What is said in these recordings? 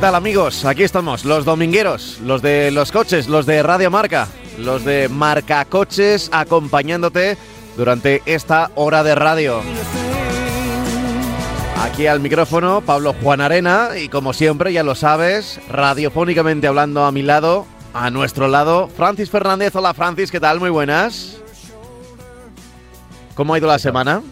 tal amigos? Aquí estamos, los domingueros, los de los coches, los de Radio Marca, los de Marca Coches acompañándote durante esta hora de radio. Aquí al micrófono Pablo Juan Arena y como siempre ya lo sabes, radiofónicamente hablando a mi lado, a nuestro lado, Francis Fernández. Hola Francis, ¿qué tal? Muy buenas. ¿Cómo ha ido la semana?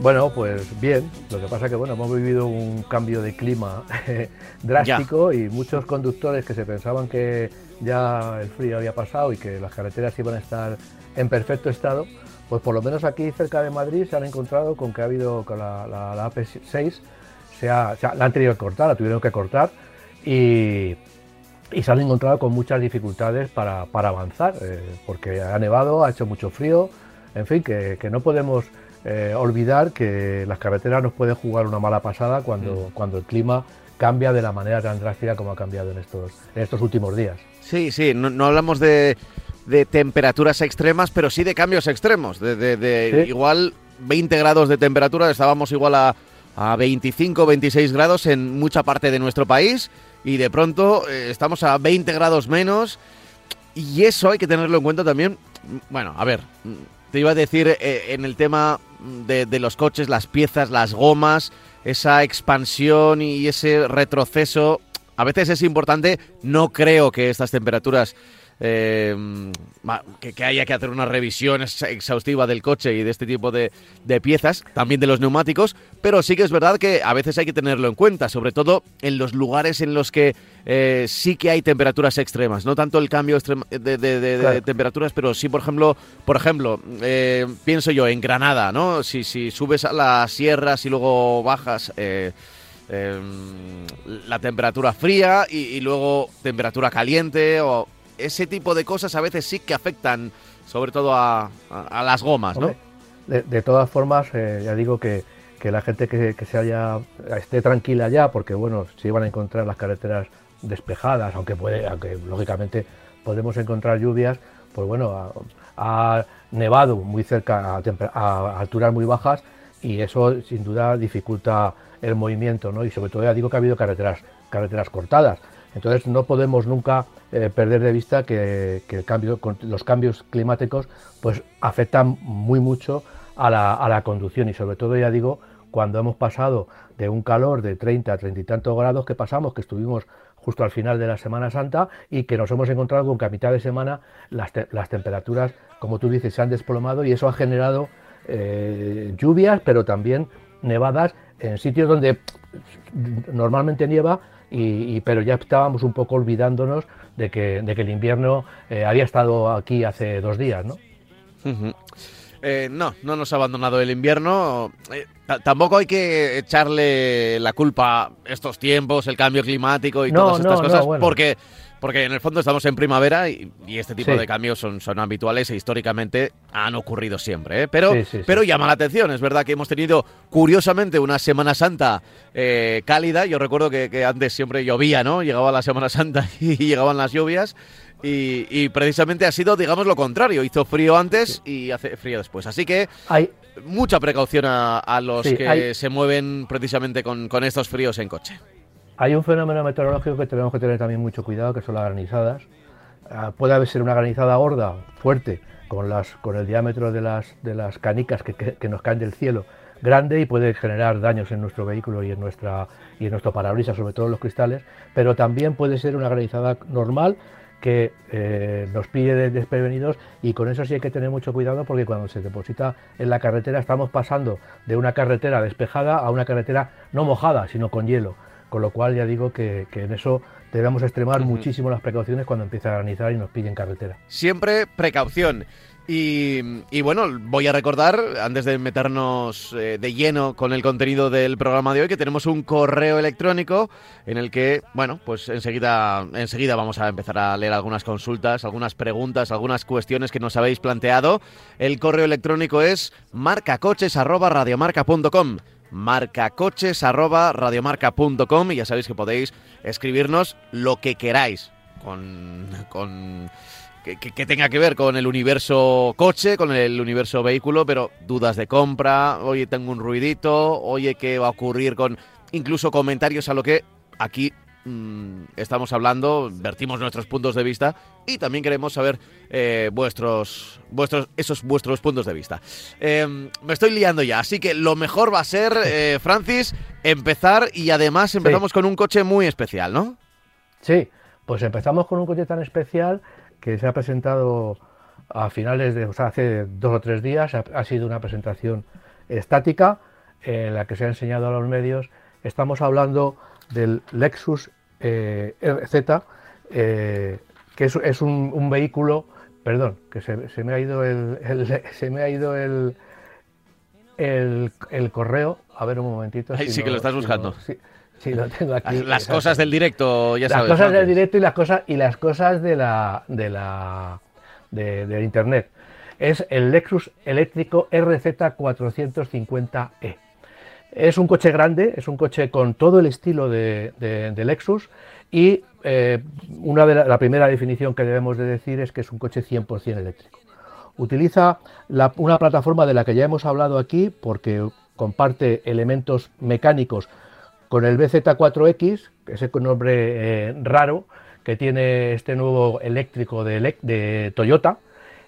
Bueno, pues bien. Lo que pasa que bueno, hemos vivido un cambio de clima drástico y muchos conductores que se pensaban que ya el frío había pasado y que las carreteras iban a estar en perfecto estado, pues por lo menos aquí cerca de Madrid se han encontrado con que ha habido con la, la, AP6, se ha, la han tenido que cortar, la tuvieron que cortar y, y se han encontrado con muchas dificultades para, para avanzar, eh, porque ha nevado, ha hecho mucho frío, en fin, que, que no podemos eh, olvidar que las carreteras nos pueden jugar una mala pasada cuando, mm. cuando el clima cambia de la manera tan drástica como ha cambiado en estos, en estos últimos días. Sí, sí, no, hablamos de, de, temperaturas extremas, pero sí de cambios extremos. De, igual 20 grados de temperatura, estábamos igual a, a 25, 26 grados en mucha parte de nuestro país y de pronto eh, estamos a 20 grados menos. Y eso hay que tenerlo en cuenta también. Bueno, a ver, te iba a decir eh, en el tema de, los coches, las piezas, las gomas, esa expansión y ese retroceso. A veces es importante, no creo que estas temperaturas eh, que, haya que hacer una revisión exhaustiva del coche y de este tipo de, piezas, también de los neumáticos, pero sí que es verdad que a veces hay que tenerlo en cuenta, sobre todo en los lugares en los que eh, sí que hay temperaturas extremas, no tanto el cambio de, temperaturas, pero sí, por ejemplo, por ejemplo, eh, pienso yo en Granada, ¿no? Si, si subes a las sierras y luego bajas. Em, la temperatura fría y, luego temperatura caliente o ese tipo de cosas a veces sí que afectan, sobre todo a, las gomas, ¿no? De, todas formas, eh, ya digo que, la gente que, se haya esté tranquila ya, porque bueno, si van a encontrar las carreteras despejadas, aunque puede, aunque lógicamente podemos encontrar lluvias, pues bueno, ha, nevado muy cerca a, a, alturas muy bajas y eso sin duda dificulta el movimiento, ¿no? Y sobre todo ya digo que ha habido carreteras, carreteras cortadas. Entonces no podemos nunca eh, perder de vista que, los cambios climáticos pues, afectan muy mucho a la, conducción. Y sobre todo, ya digo, cuando hemos pasado de un calor de 30 a 30 y tantos grados que pasamos, que estuvimos justo al final de la Semana Santa y que nos hemos encontrado con que a mitad de semana las, temperaturas, como tú dices, se han desplomado y eso ha generado eh, lluvias, pero también nevadas en sitios donde normalmente nieva y, pero ya estábamos un poco olvidándonos de que, de que el invierno eh, había estado aquí hace dos días, ¿no? Eh, no, no nos ha abandonado el invierno. Eh, tampoco hay que echarle la culpa a estos tiempos, el cambio climático y todas estas cosas, porque porque en el fondo estamos en primavera y, este tipo de cambios son, son habituales e históricamente han ocurrido siempre. ¿eh? Pero, pero llama la atención, es verdad que hemos tenido curiosamente una Semana Santa eh, cálida. Yo recuerdo que, antes siempre llovía, ¿no? Llegaba la Semana Santa y llegaban las lluvias. Y, precisamente ha sido, digamos, lo contrario. Hizo frío antes y hace frío después. Así que hay mucha precaución a, los que se mueven precisamente con, con estos fríos en coche. Hay un fenómeno meteorológico que tenemos que tener también mucho cuidado, que son las granizadas. Ah, puede ser una granizada gorda, fuerte, con, las, con el diámetro de las, de las canicas que, nos caen del cielo grande y puede generar daños en nuestro vehículo y en, nuestra, y en nuestro parabrisas, sobre todo en los cristales, pero también puede ser una granizada normal que eh, nos pide desprevenidos y con eso sí hay que tener mucho cuidado porque cuando se deposita en la carretera estamos pasando de una carretera despejada a una carretera no mojada, sino con hielo con lo cual ya digo que, en eso debemos extremar muchísimo las precauciones cuando empieza a granizar y nos pille en carretera. Siempre precaución. Y, bueno, voy a recordar, antes de meternos eh, de lleno con el contenido del programa de hoy, que tenemos un correo electrónico en el que, bueno, pues enseguida, enseguida vamos a empezar a leer algunas consultas, algunas preguntas, algunas cuestiones que nos habéis planteado. El correo electrónico es marcacoches.radiomarca.com marcacoches.radiomarca.com y ya sabéis que podéis escribirnos lo que queráis con, con que, tenga que ver con el universo coche, con el universo vehículo, pero dudas de compra, oye, tengo un ruidito, oye, ¿qué va a ocurrir con incluso comentarios a lo que aquí mm, estamos hablando, vertimos nuestros puntos de vista y también queremos saber eh, vuestros, vuestros, esos vuestros puntos de vista. Em, me estoy liando ya, así que lo mejor va a ser, eh, Francis, empezar y además empezamos con un coche muy especial, ¿no? Sí, pues empezamos con un coche tan especial que se ha presentado a finales de, o sea, hace dos o tres días, ha, sido una presentación estática en la que se ha enseñado a los medios. Estamos hablando del Lexus eh, RZ, eh, que es, un, vehículo, perdón, que se, me ha ido el, se me ha ido el, el, correo. A ver un momentito. Ahí sí que lo estás buscando. Sí, lo tengo aquí. Las cosas del directo, ya sabes. Las cosas del directo y las cosas y las cosas de la de la de, internet. Es el Lexus eléctrico RZ450e. Es un coche grande, es un coche con todo el estilo de, Lexus y eh, una de la, primera definición que debemos de decir es que es un coche 100% eléctrico. Utiliza una plataforma de la que ya hemos hablado aquí porque comparte elementos mecánicos con el BZ4X, ese nombre eh, raro que tiene este nuevo eléctrico de, Toyota.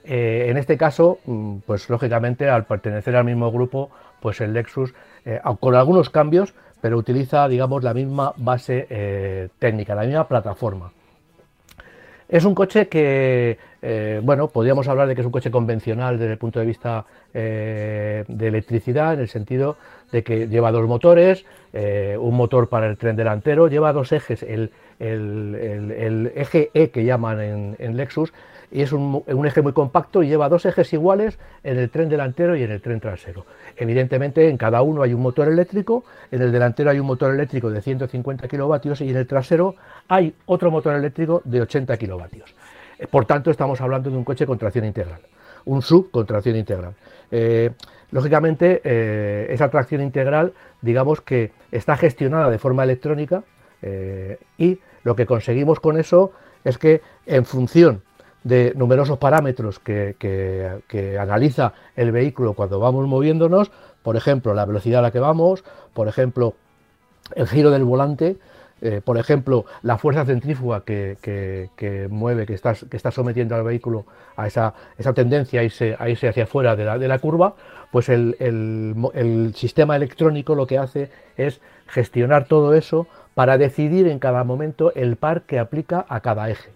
Eh, en este caso, mm, pues lógicamente al pertenecer al mismo grupo, pues el Lexus, eh, con algunos cambios, pero utiliza, digamos, la misma base técnica, la misma plataforma. Es un coche que, bueno, podríamos hablar de que es un coche convencional desde el punto de vista de electricidad, en el sentido de que lleva dos motores, eh, un motor para el tren delantero, lleva dos ejes, el, eje E que llaman en, Lexus, y es un, eje muy compacto y lleva dos ejes iguales en el tren delantero y en el tren trasero. Evidentemente en cada uno hay un motor eléctrico, en el delantero hay un motor eléctrico de 150 kilovatios y en el trasero hay otro motor eléctrico de 80 kilovatios. Eh, por tanto estamos hablando de un coche con tracción integral, un sub con tracción integral. Eh, Lógicamente, eh, esa tracción integral, digamos que está gestionada de forma electrónica y lo que conseguimos con eso es que en función de numerosos parámetros que, analiza el vehículo cuando vamos moviéndonos, por ejemplo, la velocidad a la que vamos, por ejemplo, el giro del volante, eh, por ejemplo, la fuerza centrífuga que, mueve, que está, que está sometiendo al vehículo a esa, esa tendencia a irse, hacia afuera de la, de la curva, pues el, sistema electrónico lo que hace es gestionar todo eso para decidir en cada momento el par que aplica a cada eje,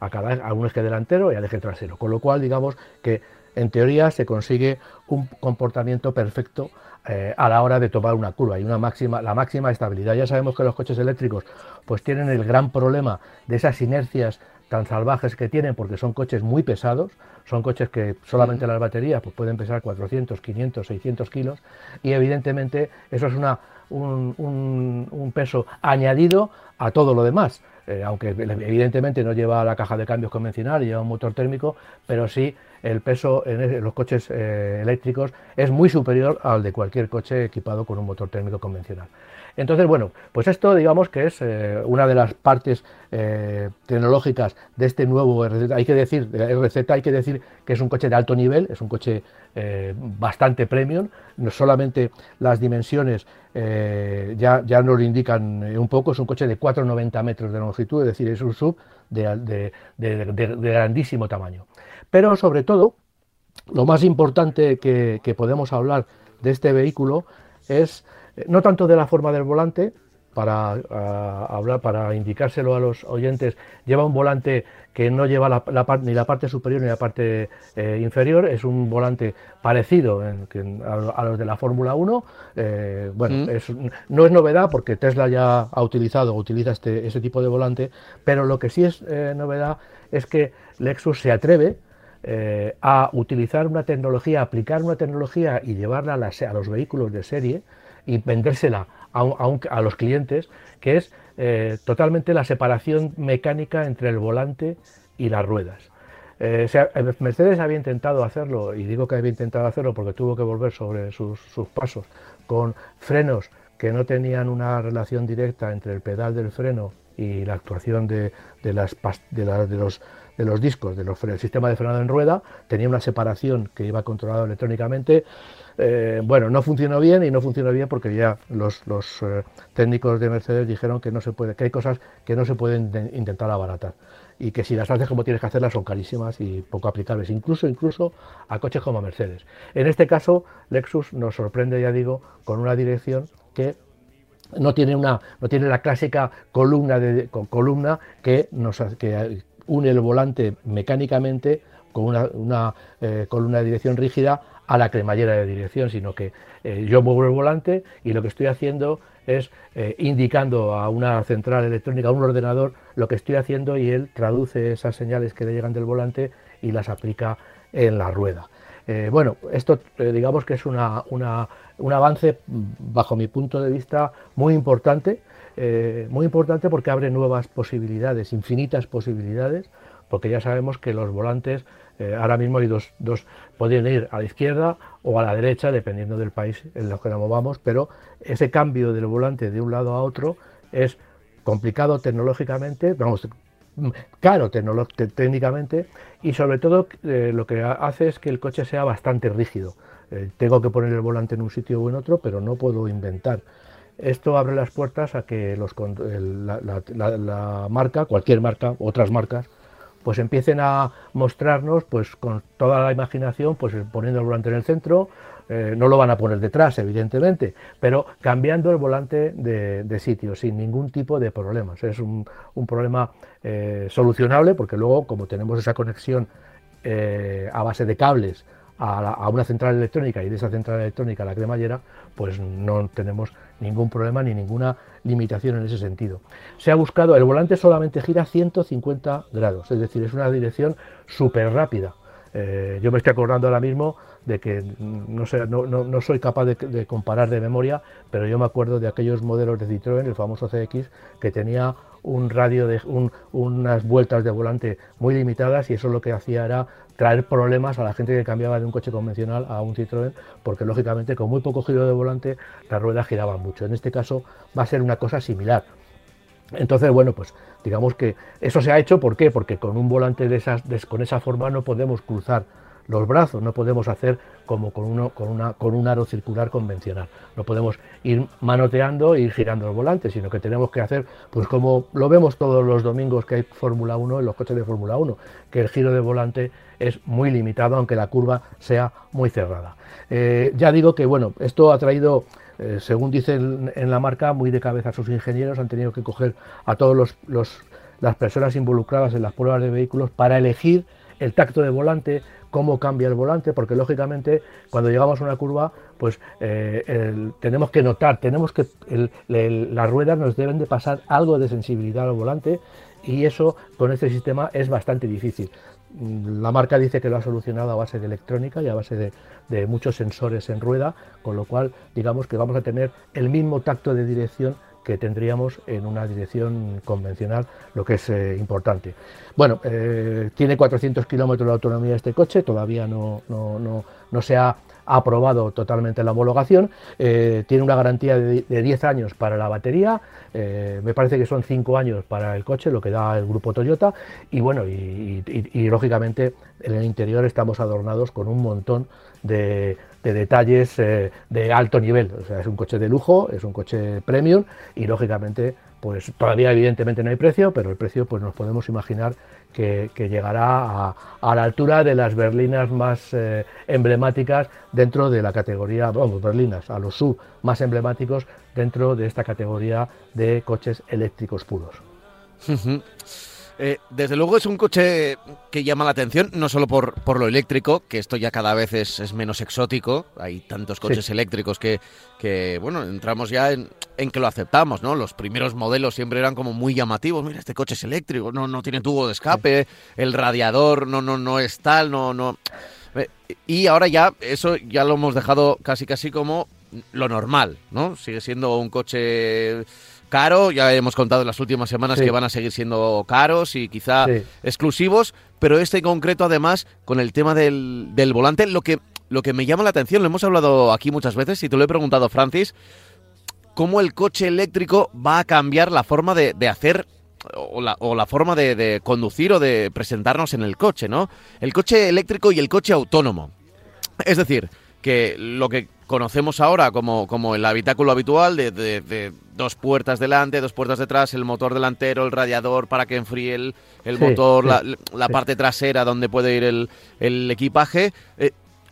a, cada, a un eje delantero y al eje trasero. Con lo cual, digamos que en teoría se consigue un comportamiento perfecto eh, a la hora de tomar una curva y una máxima, la máxima estabilidad. Ya sabemos que los coches eléctricos pues tienen el gran problema de esas inercias tan salvajes que tienen porque son coches muy pesados, son coches que solamente las baterías pues, pueden pesar 400, 500, 600 kilos y evidentemente eso es una, un, peso añadido a todo lo demás, eh, aunque evidentemente no lleva la caja de cambios convencional, lleva un motor térmico, pero sí el peso en los coches eh, eléctricos es muy superior al de cualquier coche equipado con un motor térmico convencional. Entonces, bueno, pues esto digamos que es eh, una de las partes eh, tecnológicas de este nuevo RZ. Hay que decir, RZ hay que decir que es un coche de alto nivel, es un coche bastante premium, no solamente las dimensiones ya, ya nos lo indican un poco, es un coche de 4,90 metros de longitud, es decir, es un sub de grandísimo tamaño. Pero sobre todo, lo más importante que, podemos hablar de este vehículo es eh, no tanto de la forma del volante, para hablar, para indicárselo a los oyentes, lleva un volante que no lleva la, ni la parte superior ni la parte eh, inferior, es un volante parecido a, los de la Fórmula 1. Eh, bueno, mm. no es novedad porque Tesla ya ha utilizado, utiliza este, ese tipo de volante, pero lo que sí es eh, novedad es que Lexus se atreve a utilizar una tecnología, aplicar una tecnología y llevarla a, a los vehículos de serie y vendérsela a, los clientes, que es eh, totalmente la separación mecánica entre el volante y las ruedas. Eh, Mercedes había intentado hacerlo, y digo que había intentado hacerlo porque tuvo que volver sobre sus, pasos, con frenos que no tenían una relación directa entre el pedal del freno y la actuación de, de, los, los discos del sistema de frenado en rueda, tenía una separación que iba controlado electrónicamente. Eh, bueno, no funcionó bien y no funcionó bien porque ya los, eh, técnicos de Mercedes dijeron que no se puede, que hay cosas que no se pueden intentar abaratar y que si las haces como tienes que hacerlas son carísimas y poco aplicables, incluso incluso a coches como Mercedes. En este caso, Lexus nos sorprende, ya digo, con una dirección que no tiene una no tiene la clásica columna de columna que nos une el volante mecánicamente con una, eh, columna de dirección rígida a la cremallera de dirección, sino que eh, yo muevo el volante y lo que estoy haciendo es eh, indicando a una central electrónica, a un ordenador, lo que estoy haciendo y él traduce esas señales que le llegan del volante y las aplica en la rueda. Eh, bueno, esto digamos que es una, un avance, bajo mi punto de vista, muy importante, muy importante porque abre nuevas posibilidades, infinitas posibilidades, porque ya sabemos que los volantes eh, ahora mismo hay dos, dos, podrían ir a la izquierda o a la derecha, dependiendo del país en el que nos movamos, pero ese cambio del volante de un lado a otro es complicado tecnológicamente, vamos, caro técnicamente y sobre todo eh, lo que hace es que el coche sea bastante rígido. Eh, tengo que poner el volante en un sitio o en otro, pero no puedo inventar. Esto abre las puertas a que los, la marca, cualquier marca, otras marcas, pues empiecen a mostrarnos pues con toda la imaginación, pues poniendo el volante en el centro, eh, no lo van a poner detrás, evidentemente, pero cambiando el volante de, sitio sin ningún tipo de problemas. Es un, problema eh, solucionable porque luego, como tenemos esa conexión eh, a base de cables a, una central electrónica y de esa central electrónica a la cremallera, pues no tenemos ningún problema ni ninguna limitación en ese sentido. Se ha buscado, el volante solamente gira 150 grados, es decir, es una dirección súper rápida. Eh, yo me estoy acordando ahora mismo de que no, sé, no, soy capaz de, comparar de memoria, pero yo me acuerdo de aquellos modelos de Citroën, el famoso CX, que tenía un radio de unas vueltas de volante muy limitadas y eso lo que hacía era traer problemas a la gente que cambiaba de un coche convencional a un Citroën, porque lógicamente con muy poco giro de volante las ruedas giraban mucho. En este caso va a ser una cosa similar. Entonces, bueno, pues digamos que eso se ha hecho, ¿por qué? Porque con un volante de esas, con esa forma no podemos cruzar los brazos, no podemos hacer como con, uno, con, una, con un aro circular convencional, no podemos ir manoteando e ir girando el volante, sino que tenemos que hacer, pues como lo vemos todos los domingos que hay Fórmula 1 en los coches de Fórmula 1, que el giro de volante es muy limitado, aunque la curva sea muy cerrada. Eh, ya digo que, bueno, esto ha traído eh, según dicen en la marca, muy de cabeza sus ingenieros, han tenido que coger a todas las personas involucradas en las pruebas de vehículos para elegir el tacto de volante, cómo cambia el volante, porque lógicamente cuando llegamos a una curva, pues eh, tenemos que notar, tenemos que las ruedas nos deben de pasar algo de sensibilidad al volante y eso con este sistema es bastante difícil. La marca dice que lo ha solucionado a base de electrónica y a base de, muchos sensores en rueda, con lo cual digamos que vamos a tener el mismo tacto de dirección que tendríamos en una dirección convencional, lo que es eh, importante. Bueno, eh, tiene 400 kilómetros de autonomía este coche, todavía no, no, no, no se ha ha aprobado totalmente la homologación, eh, tiene una garantía de, 10 años para la batería, eh, me parece que son 5 años para el coche, lo que da el grupo Toyota, y bueno, y, lógicamente en el interior estamos adornados con un montón de, detalles eh, de alto nivel, es un coche de lujo, es un coche premium y lógicamente pues todavía evidentemente no hay precio, pero el precio pues nos podemos imaginar que, llegará a, la altura de las berlinas más eh, emblemáticas dentro de la categoría, vamos, berlinas, a los sub más emblemáticos dentro de esta categoría de coches eléctricos puros. Eh, desde luego es un coche que llama la atención, no solo por, por lo eléctrico, que esto ya cada vez es, menos exótico, hay tantos coches eléctricos que, que, bueno, entramos ya en, que lo aceptamos, ¿no? Los primeros modelos siempre eran como muy llamativos, mira, este coche es eléctrico, no, no tiene tubo de escape, el radiador no, no, no es tal, no, no... Eh, y ahora ya, eso ya lo hemos dejado casi casi como lo normal, ¿no? Sigue siendo un coche caro, ya hemos contado en las últimas semanas que van a seguir siendo caros y quizá exclusivos, pero este en concreto además con el tema del, del, volante, lo que, lo que me llama la atención, lo hemos hablado aquí muchas veces y te lo he preguntado Francis, cómo el coche eléctrico va a cambiar la forma de, hacer o la, o la, forma de, de, conducir o de presentarnos en el coche, ¿no? El coche eléctrico y el coche autónomo. Es decir, que lo que conocemos ahora como, como el habitáculo habitual de, dos puertas delante, dos puertas detrás, el motor delantero, el radiador para que enfríe el, el motor, la, parte trasera donde puede ir el, el equipaje, eh,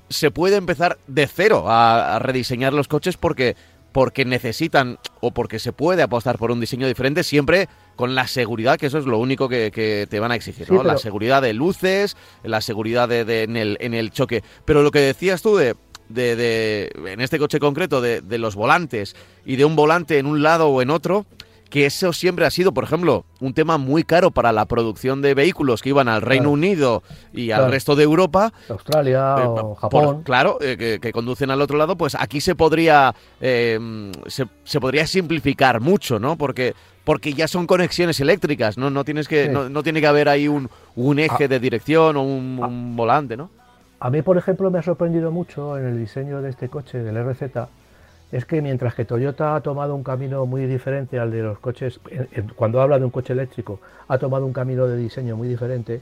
se puede empezar de cero a, rediseñar los coches porque, porque necesitan o porque se puede apostar por un diseño diferente siempre con la seguridad, que eso es lo único que, te van a exigir, ¿no? La seguridad de luces, la seguridad de, en, el, en el choque. Pero lo que decías tú de de, de, en este coche concreto, de, de, los volantes y de un volante en un lado o en otro, que eso siempre ha sido, por ejemplo, un tema muy caro para la producción de vehículos que iban al Reino Unido y al resto de Europa. Australia eh, o Japón. claro, eh, que, conducen al otro lado, pues aquí se podría, eh, se, podría simplificar mucho, ¿no? Porque porque ya son conexiones eléctricas, no, no tienes que, no, no, tiene que haber ahí un, un eje ah. de dirección o un, un volante, ¿no? A mí, por ejemplo, me ha sorprendido mucho en el diseño de este coche, del RZ, es que mientras que Toyota ha tomado un camino muy diferente al de los coches, cuando habla de un coche eléctrico, ha tomado un camino de diseño muy diferente,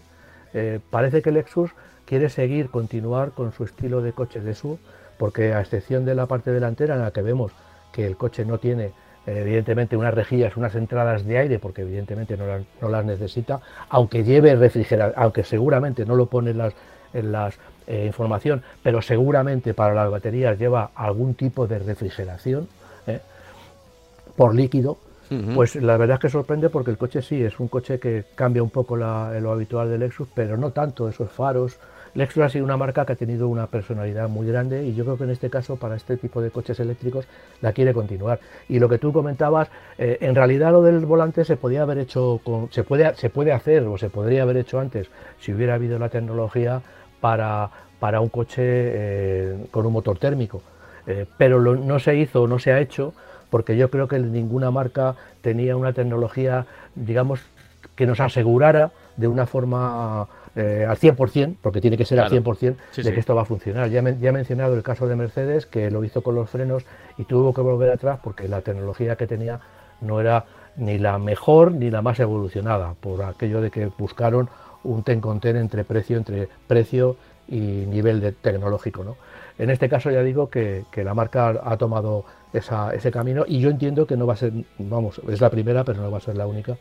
eh, parece que Lexus quiere seguir, continuar con su estilo de coche de SUV, porque a excepción de la parte delantera en la que vemos que el coche no tiene evidentemente unas rejillas, unas entradas de aire, porque evidentemente no las, no las necesita, aunque lleve refrigeración, aunque seguramente no lo pone en las, en las eh, información, pero seguramente para las baterías lleva algún tipo de refrigeración ¿eh? por líquido, pues la verdad es que sorprende porque el coche sí es un coche que cambia un poco lo habitual de Lexus, pero no tanto esos faros. Lexus ha sido una marca que ha tenido una personalidad muy grande y yo creo que en este caso para este tipo de coches eléctricos la quiere continuar. Y lo que tú comentabas, eh, en realidad lo del volante se podía haber hecho, se, puede, se puede hacer o se podría haber hecho antes si hubiera habido la tecnología para, para un coche eh, con un motor térmico. Eh, pero no se hizo, no se ha hecho, porque yo creo que ninguna marca tenía una tecnología, digamos, que nos asegurara de una forma eh, al 100%, porque tiene que ser al 100% de que esto va a funcionar. Ya, ya he mencionado el caso de Mercedes, que lo hizo con los frenos y tuvo que volver atrás porque la tecnología que tenía no era ni la mejor ni la más evolucionada, por aquello de que buscaron un ten con ten entre precio, entre precio y nivel de tecnológico. ¿no? En este caso ya digo que, la marca ha tomado ese camino y yo entiendo que no va a ser, vamos, es la primera, pero no va a ser la única,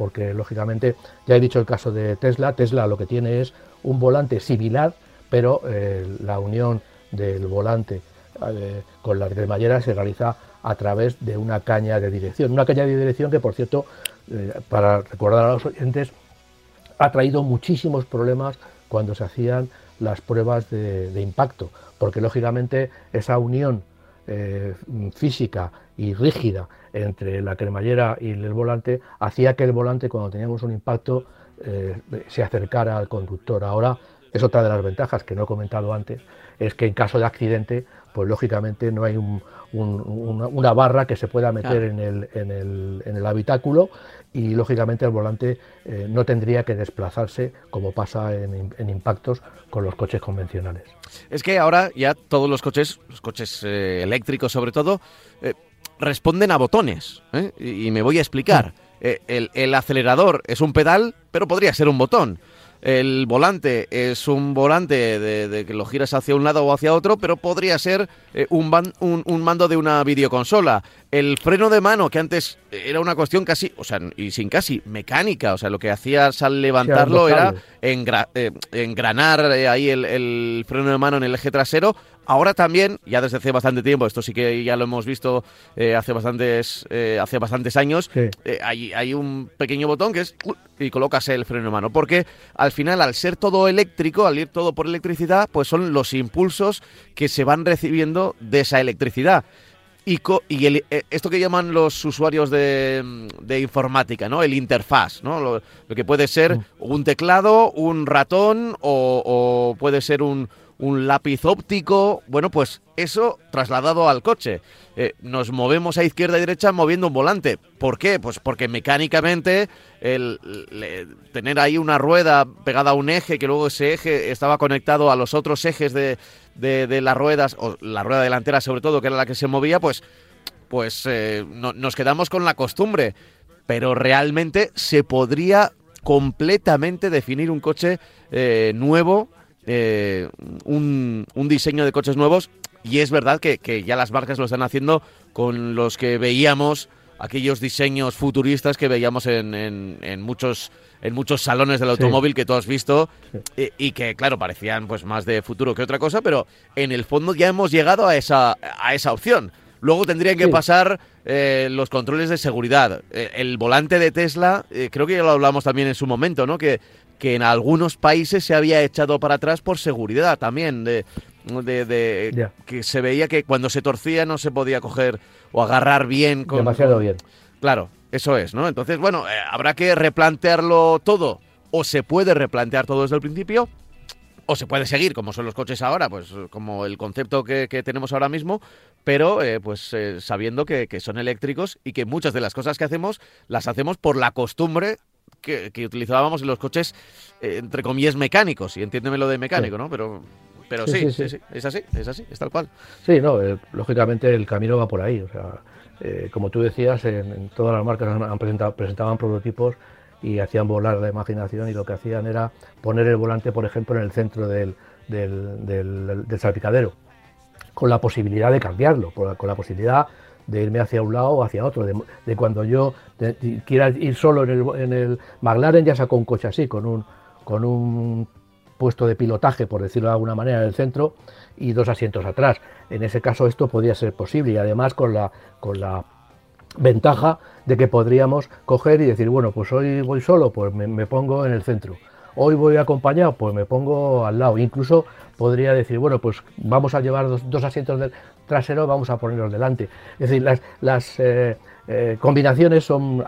porque lógicamente, ya he dicho el caso de Tesla, Tesla lo que tiene es un volante similar, pero eh, la unión del volante eh, con la cremallera se realiza a través de una caña de dirección. Una caña de dirección que, por cierto, eh, para recordar a los oyentes, ha traído muchísimos problemas cuando se hacían las pruebas de, impacto, porque lógicamente esa unión física y rígida entre la cremallera y el volante hacía que el volante cuando teníamos un impacto eh, se acercara al conductor. Ahora es otra de las ventajas que no he comentado antes, es que en caso de accidente, pues lógicamente no hay una, barra que se pueda meter en, el, en, el, en, el, habitáculo y lógicamente el volante eh, no tendría que desplazarse como pasa en, impactos con los coches convencionales. Es que ahora ya todos los coches, los coches eh, eléctricos sobre todo, responden a botones. Y, me voy a explicar. El, el, acelerador es un pedal, pero podría ser un botón. el volante es un volante de, que lo giras hacia un lado o hacia otro, pero podría ser eh, un, un, mando de una videoconsola. El freno de mano, que antes era una cuestión casi, o sea, y sin casi, mecánica, o sea, lo que hacías al levantarlo era eh, engranar eh, ahí el, el freno de mano en el eje trasero, Ahora también, ya desde hace bastante tiempo, esto sí que ya lo hemos visto eh, hace bastantes eh, hace bastantes años, eh, hay, hay, un pequeño botón que es y colocas el freno de mano, porque al final al ser todo eléctrico, al ir todo por electricidad, pues son los impulsos que se van recibiendo de esa electricidad. Y, y esto que llaman los usuarios de, informática, ¿no? El interfaz, ¿no? Lo, que puede ser mm. un teclado, un ratón o puede ser un, un lápiz óptico, bueno, pues eso trasladado al coche. Eh, nos movemos a izquierda y derecha moviendo un volante. ¿Por qué? Pues porque mecánicamente el, tener ahí una rueda pegada a un eje, que luego ese eje estaba conectado a los otros ejes de, de, las ruedas, o la rueda delantera sobre todo, que era la que se movía, pues, pues eh, nos quedamos con la costumbre. Pero realmente se podría completamente definir un coche eh, nuevo eh, un, diseño de coches nuevos. Y es verdad que, ya las marcas lo están haciendo con los que veíamos aquellos diseños futuristas que veíamos en, en, muchos en muchos salones del automóvil que tú has visto. Y, que claro parecían pues más de futuro que otra cosa pero en el fondo ya hemos llegado a esa a esa opción. Luego tendrían que pasar eh, los controles de seguridad. Eh, el volante de Tesla creo que ya lo hablamos también en su momento no que que en algunos países se había echado para atrás por seguridad también, de, de, que se veía que cuando se torcía no se podía coger o agarrar bien. Con, Demasiado bien. Claro, eso es, ¿no? Entonces, bueno, eh, habrá que replantearlo todo, o se puede replantear todo desde el principio, o se puede seguir, como son los coches ahora, pues como el concepto que, tenemos ahora mismo, pero eh, pues eh, sabiendo que, que, son eléctricos y que muchas de las cosas que hacemos las hacemos por la costumbre que, utilizábamos en los coches, eh, entre comillas, mecánicos. Y entiéndeme lo de mecánico, ¿no? Pero, pero sí, sí, sí, es así, es así, es tal cual. Sí, no, eh, lógicamente el camino va por ahí. O sea, eh, como tú decías, en, todas las marcas han, presentado, presentaban prototipos y hacían volar la imaginación y lo que hacían era poner el volante, por ejemplo, en el centro del, del, del, salpicadero, con la posibilidad de cambiarlo, con la posibilidad de irme hacia un lado o hacia otro, de, cuando yo quiera ir solo en el, en el, McLaren ya sacó un coche así, con un, con un puesto de pilotaje, por decirlo de alguna manera, en el centro y dos asientos atrás. En ese caso esto podría ser posible y además con la, con la ventaja de que podríamos coger y decir, bueno, pues hoy voy solo, pues me, pongo en el centro. Hoy voy acompañado, pues me pongo al lado. Incluso podría decir, bueno, pues vamos a llevar dos, dos asientos del, trasero vamos a ponerlos delante. Es decir, las, eh, eh, combinaciones son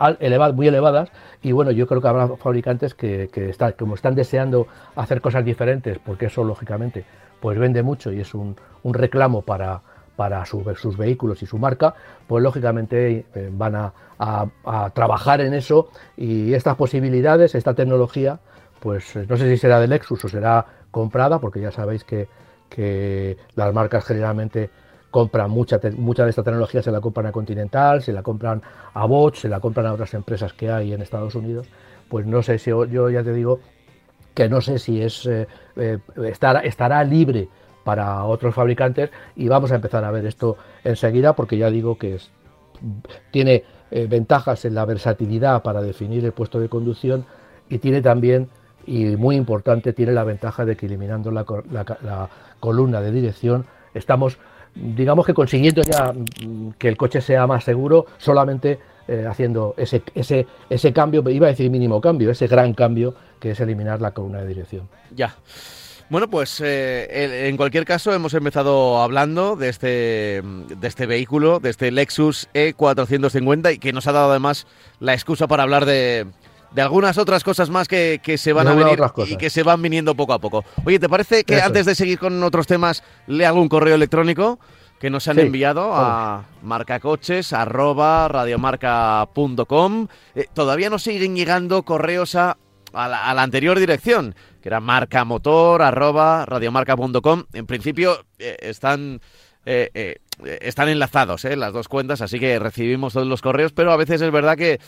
muy elevadas y bueno, yo creo que habrá fabricantes que, como están deseando hacer cosas diferentes, porque eso lógicamente pues vende mucho y es un, reclamo para, para sus vehículos y su marca, pues lógicamente eh, van a, trabajar en eso y estas posibilidades, esta tecnología, pues no sé si será de Lexus o será comprada, porque ya sabéis que, que las marcas generalmente compran mucha, mucha de esta tecnología, se la compran a Continental, se la compran a Bosch, se la compran a otras empresas que hay en Estados Unidos, pues no sé si yo ya te digo que no sé si es eh, eh, estará, estará libre para otros fabricantes y vamos a empezar a ver esto enseguida porque ya digo que es, tiene eh, ventajas en la versatilidad para definir el puesto de conducción y tiene también y muy importante tiene la ventaja de que eliminando la columna de dirección estamos digamos que consiguiendo ya mm, que el coche sea más seguro, solamente eh, haciendo ese, ese, ese cambio, iba a decir mínimo cambio, ese gran cambio que es eliminar la columna de dirección. Ya. Bueno, pues eh, en cualquier caso hemos empezado hablando de este, de este vehículo, de este Lexus E450 y que nos ha dado además la excusa para hablar de, de algunas otras cosas más que, se van a venir y que se van viniendo poco a poco. Oye, ¿te parece que antes de seguir con otros temas le hago un correo electrónico que nos han enviado a marcacoches@radiomarca.com? Eh, todavía nos siguen llegando correos a, a, la, anterior dirección, que era marcamotor@radiomarca.com. En principio eh, están eh, eh, están enlazados ¿eh? las dos cuentas, así que recibimos todos los correos, pero a veces es verdad que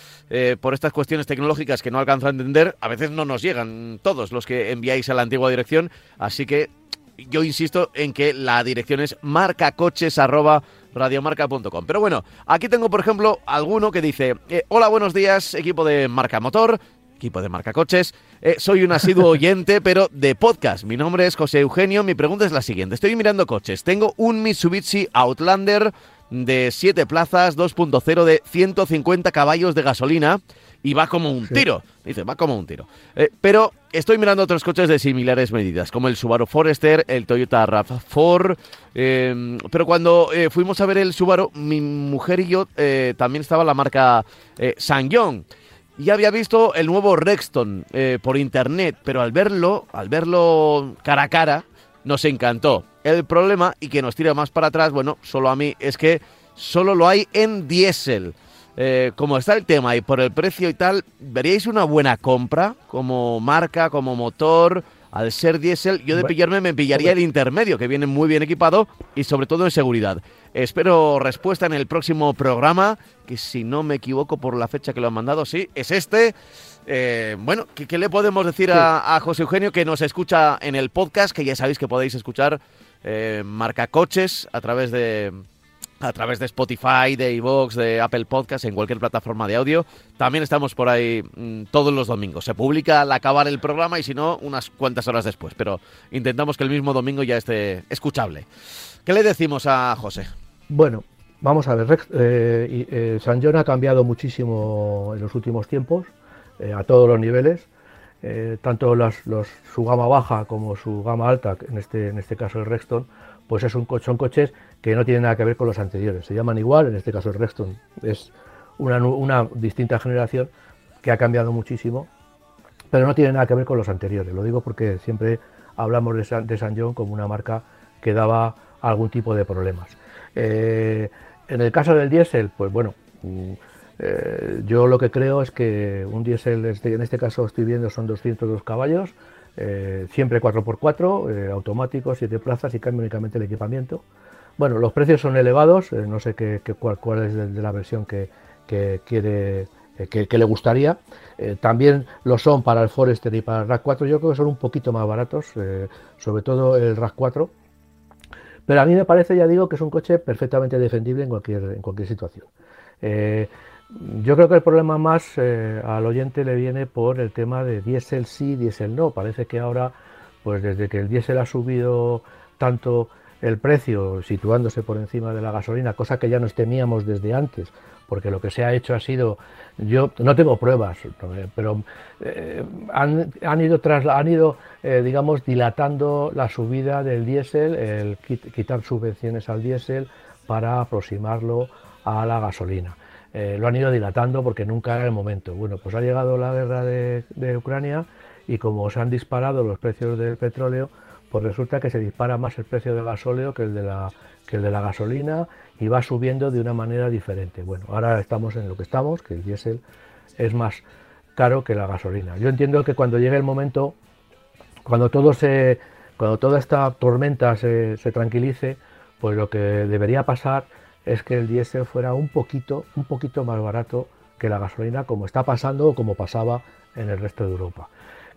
por estas cuestiones tecnológicas que no alcanzo a entender, a veces no nos llegan todos los que enviáis a la antigua dirección, así que yo insisto en que la dirección es marcacoches@radiomarca.com. Pero bueno, aquí tengo por ejemplo alguno que dice, hola, buenos días, equipo de Marca Motor, equipo de Marca Coches. Eh, soy un asiduo oyente, pero de podcast. Mi nombre es José Eugenio. Mi pregunta es la siguiente. Estoy mirando coches. Tengo un Mitsubishi Outlander de 7 plazas, 2.0 de 150 caballos de gasolina y va como un tiro. Dice, va como un tiro. Eh, pero estoy mirando otros coches de similares medidas, como el Subaru Forester, el Toyota RAV4. Em, pero cuando eh, fuimos a ver el Subaru, mi mujer y yo también estaba la marca Sangyong ya había visto el nuevo Rexton eh, por internet, pero al verlo, al verlo cara a cara, nos encantó. El problema, y que nos tira más para atrás, bueno, solo a mí, es que solo lo hay en diésel. Eh, como está el tema y por el precio y tal, ¿veríais una buena compra como marca, como motor? Al ser diésel, yo de pillarme me pillaría el intermedio, que viene muy bien equipado y sobre todo en seguridad. Espero respuesta en el próximo programa, que si no me equivoco por la fecha que lo han mandado, sí, es este. Eh, bueno, ¿qué, le podemos decir a, José Eugenio que nos escucha en el podcast, que ya sabéis que podéis escuchar eh, Marca Coches a través de a través de Spotify, de iVoox, de Apple Podcast, en cualquier plataforma de audio. También estamos por ahí mm, todos los domingos. Se publica al acabar el programa y si no, unas cuantas horas después. Pero intentamos que el mismo domingo ya esté escuchable. ¿Qué le decimos a José? Bueno, vamos a ver. Eh, eh, San John ha cambiado muchísimo en los últimos tiempos, eh, a todos los niveles. tanto los, su gama baja como su gama alta, en este, en este caso el Rexton, pues es un, son coches que no tienen nada que ver con los anteriores. Se llaman igual, en este caso el Rexton es una, distinta generación que ha cambiado muchísimo, pero no tiene nada que ver con los anteriores. Lo digo porque siempre hablamos de San, de John como una marca que daba algún tipo de problemas. Eh, en el caso del diésel, pues bueno, mm, eh, yo lo que creo es que un diésel, en este caso estoy viendo, son 202 caballos, eh, siempre 4x4, eh, automático, 7 plazas y cambia únicamente el equipamiento. Bueno, los precios son elevados, eh, no sé qué, cuál, es de, la versión que, quiere que, le gustaría. también lo son para el Forester y para el RAC 4. Yo creo que son un poquito más baratos, sobre todo el RAC 4. Pero a mí me parece, ya digo, que es un coche perfectamente defendible en cualquier, en cualquier situación. Yo creo que el problema más eh, al oyente le viene por el tema de diésel sí, diésel no. Parece que ahora, pues desde que el diésel ha subido tanto el precio, situándose por encima de la gasolina, cosa que ya nos temíamos desde antes, porque lo que se ha hecho ha sido, yo no tengo pruebas, pero eh, han, ido, tras, han ido eh, digamos, dilatando la subida del diésel, el quitar subvenciones al diésel para aproximarlo a la gasolina. Eh, lo han ido dilatando porque nunca era el momento. Bueno, pues ha llegado la guerra de, Ucrania y como se han disparado los precios del petróleo, pues resulta que se dispara más el precio del gasóleo que el de la, que el de la gasolina y va subiendo de una manera diferente. Bueno, ahora estamos en lo que estamos, que el diésel es más caro que la gasolina. Yo entiendo que cuando llegue el momento, cuando todo se, cuando toda esta tormenta se, se tranquilice, pues lo que debería pasar es que el diésel fuera un poquito, un poquito más barato que la gasolina, como está pasando o como pasaba en el resto de Europa.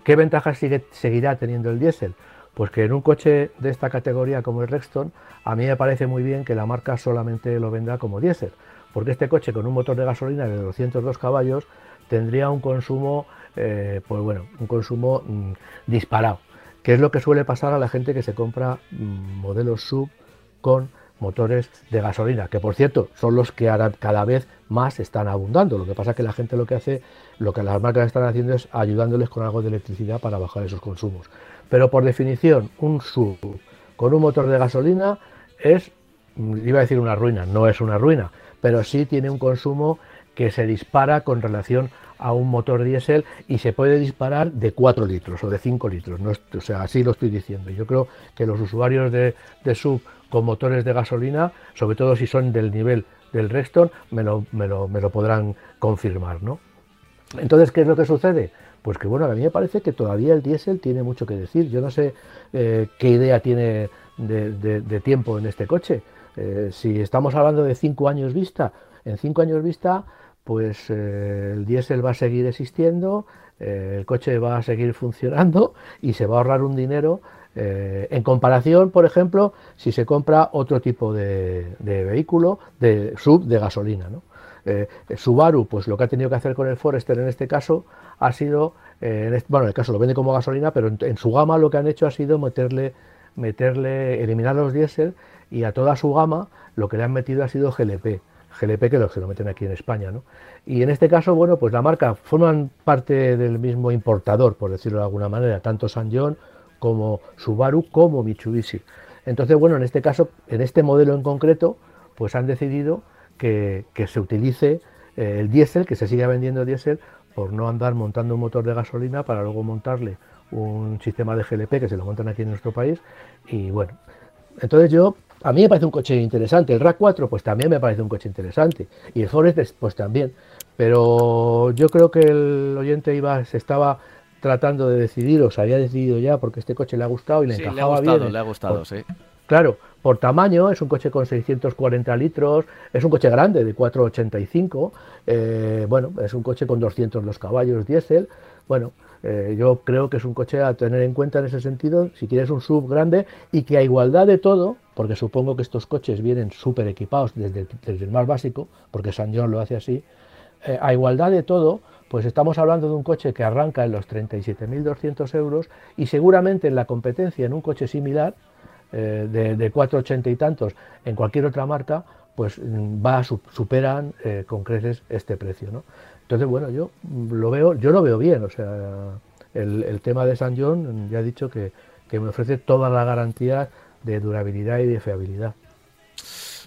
¿Qué ventajas sigue, seguirá teniendo el diésel? Pues que en un coche de esta categoría como el Rexton, a mí me parece muy bien que la marca solamente lo venda como diésel, porque este coche con un motor de gasolina de 202 caballos tendría un consumo, eh, pues bueno, un consumo mm, disparado, que es lo que suele pasar a la gente que se compra mm, modelos sub con motores de gasolina, que por cierto son los que cada vez más están abundando. Lo que pasa es que la gente lo que hace, lo que las marcas están haciendo es ayudándoles con algo de electricidad para bajar esos consumos. Pero por definición, un sub con un motor de gasolina es, iba a decir una ruina, no es una ruina, pero sí tiene un consumo que se dispara con relación a un motor diésel y se puede disparar de 4 litros o de 5 litros. No o sea, así lo estoy diciendo. Yo creo que los usuarios de sub con motores de gasolina, sobre todo si son del nivel del Rexton, me lo, me lo, me lo podrán confirmar, ¿no? Entonces, ¿qué es lo que sucede? Pues que bueno, a mí me parece que todavía el diésel tiene mucho que decir. Yo no sé eh, qué idea tiene de, tiempo en este coche. Eh, si estamos hablando de cinco años vista, en cinco años vista, pues eh, el diésel va a seguir existiendo, el coche va a seguir funcionando y se va a ahorrar un dinero en comparación, por ejemplo, si se compra otro tipo de, vehículo, de sub de gasolina. ¿no? Subaru, pues lo que ha tenido que hacer con el Forester en este caso ha sido eh, bueno, en el caso lo vende como gasolina, pero en, su gama lo que han hecho ha sido meterle, meterle, eliminar los diésel y a toda su gama lo que le han metido ha sido GLP. GLP que lo, se lo meten aquí en España, ¿no? Y en este caso, bueno, pues la marca forman parte del mismo importador, por decirlo de alguna manera, tanto Sanyon como Subaru como Mitsubishi. Entonces, bueno, en este caso, en este modelo en concreto, pues han decidido que, se utilice eh, el diésel, que se siga vendiendo diésel, por no andar montando un motor de gasolina para luego montarle un sistema de GLP que se lo montan aquí en nuestro país. Y bueno, entonces yo, a mí me parece un coche interesante. El RAC4 pues también me parece un coche interesante. Y el Forest pues también. Pero yo creo que el oyente iba, se estaba tratando de decidir, o se había decidido ya, porque este coche le ha gustado y le encajaba le ha gustado, bien. Le ha gustado, sí. Claro, por tamaño es un coche con 640 litros, es un coche grande de 485, eh, bueno, es un coche con 202 caballos diésel, bueno, eh, yo creo que es un coche a tener en cuenta en ese sentido, si quieres un sub grande y que a igualdad de todo, porque supongo que estos coches vienen súper equipados desde, el más básico, porque San John lo hace así, eh, a igualdad de todo, pues estamos hablando de un coche que arranca en los 37.200 euros y seguramente en la competencia en un coche similar, eh, de, de 4,80 y tantos en cualquier otra marca, pues mm, va superan eh, con creces este precio. ¿no? Entonces, bueno, yo lo veo, yo lo veo bien, o sea, el, tema de San John ya he dicho que, me ofrece toda la garantía de durabilidad y de fiabilidad.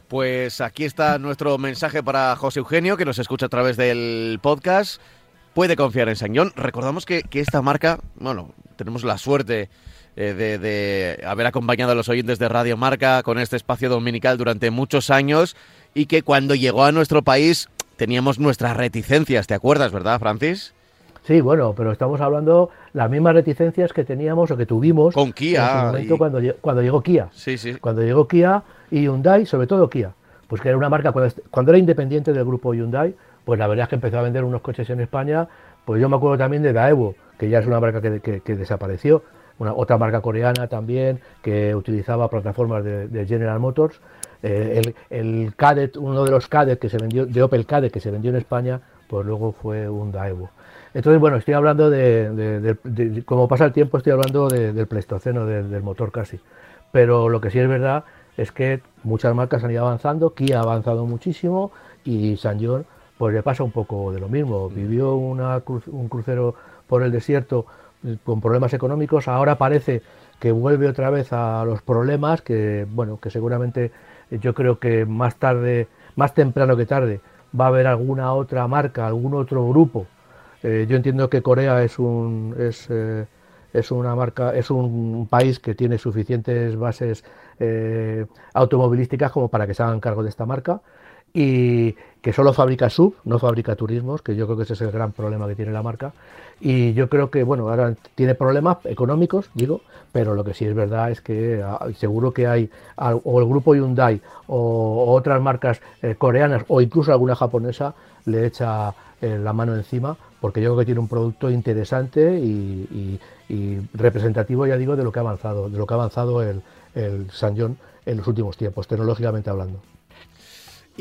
Pues aquí está nuestro mensaje para José Eugenio, que nos escucha a través del podcast. Puede confiar en John. Recordamos que, que esta marca, bueno, tenemos la suerte eh, de, haber acompañado a los oyentes de Radio Marca con este espacio dominical durante muchos años y que cuando llegó a nuestro país teníamos nuestras reticencias, ¿te acuerdas, verdad, Francis? Sí, bueno, pero estamos hablando las mismas reticencias que teníamos o que tuvimos con Kia cuando, cuando llegó Kia. Sí, sí. Cuando llegó Kia y Hyundai, sobre todo Kia, pues que era una marca cuando, era independiente del grupo Hyundai, pues la verdad es que empezó a vender unos coches en España, pues yo me acuerdo también de Daewoo, que ya es una marca que desapareció, una, otra marca coreana también que utilizaba plataformas de, General Motors. Eh, el, Cadet, uno de los Cadet que se vendió, de Opel Cadet que se vendió en España, pues luego fue un Daewoo. Entonces, bueno, estoy hablando de, como pasa el tiempo, estoy hablando del Pleistoceno, del motor casi. Pero lo que sí es verdad es que muchas marcas han ido avanzando, Kia ha avanzado muchísimo y John pues le pasa un poco de lo mismo. Vivió una, un crucero por el desierto con problemas económicos, ahora parece que vuelve otra vez a los problemas, que bueno, que seguramente yo creo que más tarde, más temprano que tarde, va a haber alguna otra marca, algún otro grupo. Eh, yo entiendo que Corea es un es, eh, es una marca, es un país que tiene suficientes bases eh, automovilísticas como para que se hagan cargo de esta marca y que solo fabrica sub, no fabrica turismos, que yo creo que ese es el gran problema que tiene la marca. Y yo creo que, bueno, ahora tiene problemas económicos, digo, pero lo que sí es verdad es que ah, seguro que hay, o el grupo Hyundai, o, otras marcas eh, coreanas, o incluso alguna japonesa, le echa eh, la mano encima, porque yo creo que tiene un producto interesante y, representativo, ya digo, de lo que ha avanzado, de lo que ha avanzado el, el en los últimos tiempos, tecnológicamente hablando.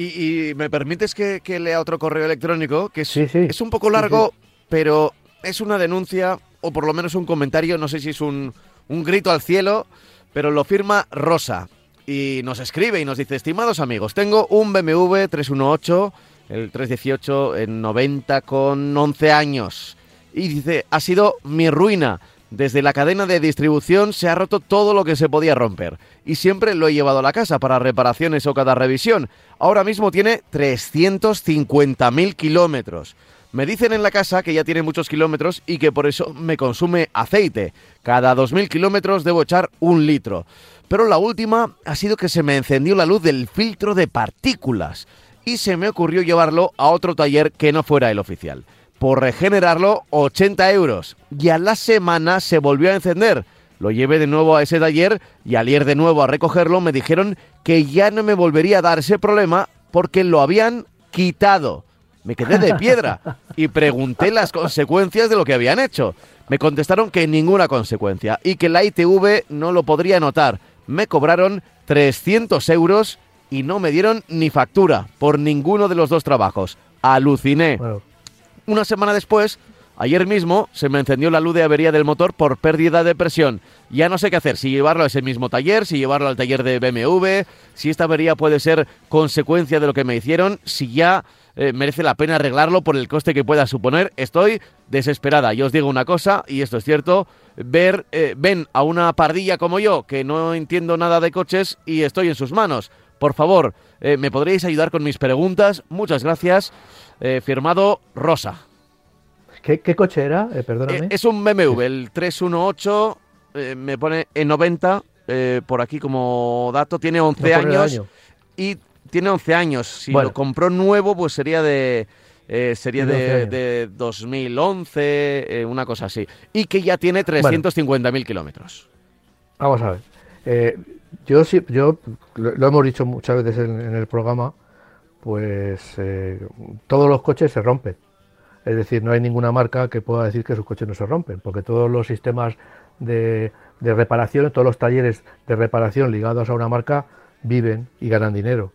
Y, me permites que, lea otro correo electrónico, que es, es un poco largo, pero es una denuncia, o por lo menos un comentario, no sé si es un, un grito al cielo, pero lo firma Rosa. Y nos escribe y nos dice, estimados amigos, tengo un BMW 318, el 318 en 90 con 11 años. Y dice, ha sido mi ruina. Desde la cadena de distribución se ha roto todo lo que se podía romper y siempre lo he llevado a la casa para reparaciones o cada revisión. Ahora mismo tiene 350.000 kilómetros. Me dicen en la casa que ya tiene muchos kilómetros y que por eso me consume aceite. Cada 2.000 kilómetros debo echar un litro. Pero la última ha sido que se me encendió la luz del filtro de partículas y se me ocurrió llevarlo a otro taller que no fuera el oficial por regenerarlo 80 euros y a la semana se volvió a encender. lo llevé de nuevo a ese taller y al ir de nuevo a recogerlo me dijeron que ya no me volvería a dar ese problema porque lo habían quitado. Me quedé de piedra y pregunté las consecuencias de lo que habían hecho. Me contestaron que ninguna consecuencia y que la ITV no lo podría notar. Me cobraron 300 euros y no me dieron ni factura por ninguno de los dos trabajos. Aluciné. Una semana después, ayer mismo, se me encendió la luz de avería del motor por pérdida de presión. Ya no sé qué hacer, si llevarlo a ese mismo taller, si llevarlo al taller de BMW, si esta avería puede ser consecuencia de lo que me hicieron, si ya eh, merece la pena arreglarlo por el coste que pueda suponer. Estoy desesperada. Yo os digo una cosa, y esto es cierto, ver, eh, ven a una pardilla como yo, que no entiendo nada de coches, y estoy en sus manos. Por favor, eh, ¿me podríais ayudar con mis preguntas? Muchas gracias. Eh, firmado Rosa. ¿Qué, coche era? Eh, perdóname. es un BMW, el 318, me pone en 90, por aquí como dato, tiene 11 años. Y tiene 11 años. Si lo compró nuevo, pues sería de... sería de, de, 2011, una cosa así. Y que ya tiene 350.000 kilómetros. Vamos a ver. Yo sí, yo lo, hemos dicho muchas veces en, el programa, pues eh, todos los coches se rompen. Es decir, no hay ninguna marca que pueda decir que sus coches no se rompen, porque todos los sistemas de, reparación, todos los talleres de reparación ligados a una marca viven y ganan dinero.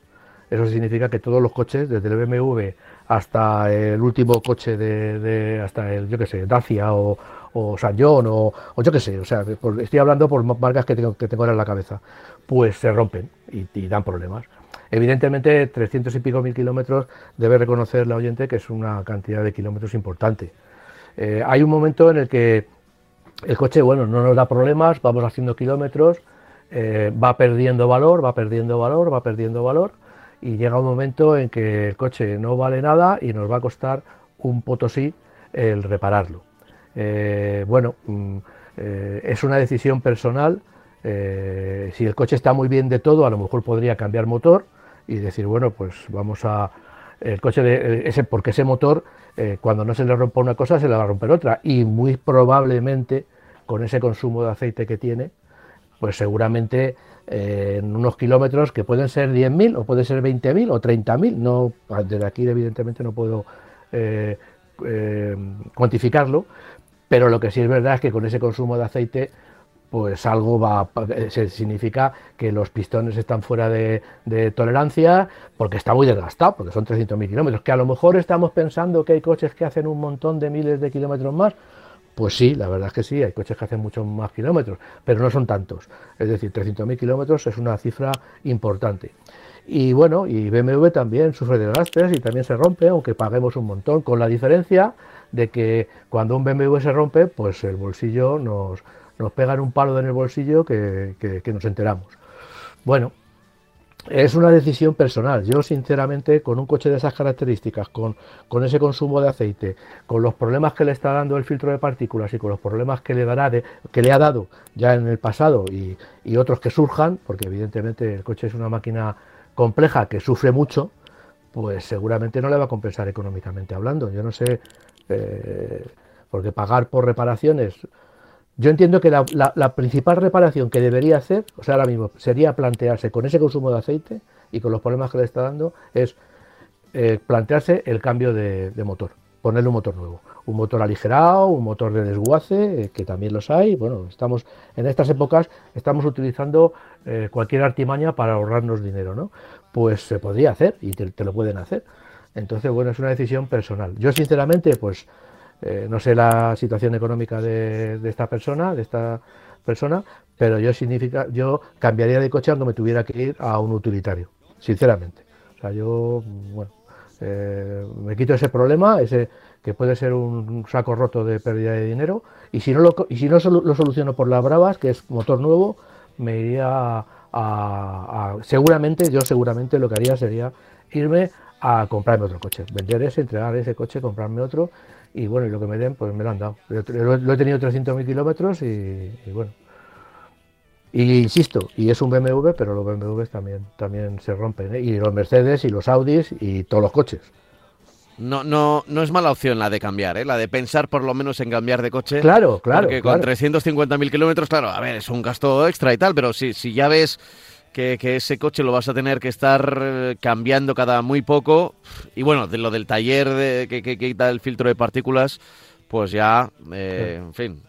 Eso significa que todos los coches, desde el BMW hasta el último coche de, hasta el, yo qué sé, Dacia o, o San John o, yo qué sé, o sea, estoy hablando por marcas que tengo, que tengo en la cabeza, pues se rompen y, dan problemas. Evidentemente, 300 y pico mil kilómetros debe reconocer la oyente que es una cantidad de kilómetros importante. Eh, hay un momento en el que el coche, bueno, no nos da problemas, vamos haciendo kilómetros, eh, va perdiendo valor, va perdiendo valor, va perdiendo valor, y llega un momento en que el coche no vale nada y nos va a costar un potosí el repararlo. Eh, bueno, mm, es una decisión personal. Eh, si el coche está muy bien de todo, a lo mejor podría cambiar motor y decir, bueno, pues vamos a... El coche, de, ese, porque ese motor, cuando no se le rompa una cosa, se le va a romper otra. Y muy probablemente, con ese consumo de aceite que tiene, pues seguramente en unos kilómetros que pueden ser 10.000 o puede ser 20.000 o 30.000. No, desde aquí evidentemente no puedo cuantificarlo, pero lo que sí es verdad es que con ese consumo de aceite pues algo va, significa que los pistones están fuera de, tolerancia porque está muy desgastado, porque son 300.000 kilómetros, que a lo mejor estamos pensando que hay coches que hacen un montón de miles de kilómetros más, pues sí, la verdad es que sí, hay coches que hacen muchos más kilómetros, pero no son tantos, es decir, 300.000 kilómetros es una cifra importante. Y bueno, y BMW también sufre desgastes y también se rompe, aunque paguemos un montón, con la diferencia de que cuando un BMW se rompe, pues el bolsillo nos, nos pegan un palo en el bolsillo que, nos enteramos. Bueno, es una decisión personal. Yo, sinceramente, con un coche de esas características, con, con, ese consumo de aceite, con los problemas que le está dando el filtro de partículas y con los problemas que le, dará que le ha dado ya en el pasado y, y, otros que surjan, porque evidentemente el coche es una máquina compleja que sufre mucho, pues seguramente no le va a compensar económicamente hablando. Yo no sé eh, porque pagar por reparaciones. Yo entiendo que la, principal reparación que debería hacer, o sea, ahora mismo, sería plantearse con ese consumo de aceite y con los problemas que le está dando, es eh, plantearse el cambio de, motor, ponerle un motor nuevo. Un motor aligerado, un motor de desguace, eh, que también los hay. Bueno, estamos en estas épocas estamos utilizando cualquier artimaña para ahorrarnos dinero, ¿no? Pues se podría hacer y te lo pueden hacer. Entonces, bueno, es una decisión personal. Yo, sinceramente, pues eh, no sé la situación económica de, esta persona, de esta persona, pero yo significa, yo cambiaría de coche aunque me tuviera que ir a un utilitario, sinceramente. O sea, yo, bueno, eh, me quito ese problema, ese que puede ser un saco roto de pérdida de dinero, y si no lo, y si no lo soluciono por las bravas, que es motor nuevo, me iría a, a, seguramente, yo seguramente lo que haría sería irme a comprarme otro coche, vender ese, entregar ese coche, comprarme otro y bueno, y lo que me den, pues me lo han dado. Lo, he tenido 300.000 kilómetros y, bueno. Y insisto, y es un BMW, pero los BMWs también, también se rompen, ¿eh? y los Mercedes y los Audis y todos los coches. no, no, no es mala opción la de cambiar, ¿eh? la de pensar por lo menos en cambiar de coche. Claro, claro. Porque con 350.000 kilómetros, claro, a ver, es un gasto extra y tal, pero si, si ya ves que, ese coche lo vas a tener que estar eh, cambiando cada muy poco, y bueno, de lo del taller de, que, que, quita el filtro de partículas, pues ya, eh, en fin,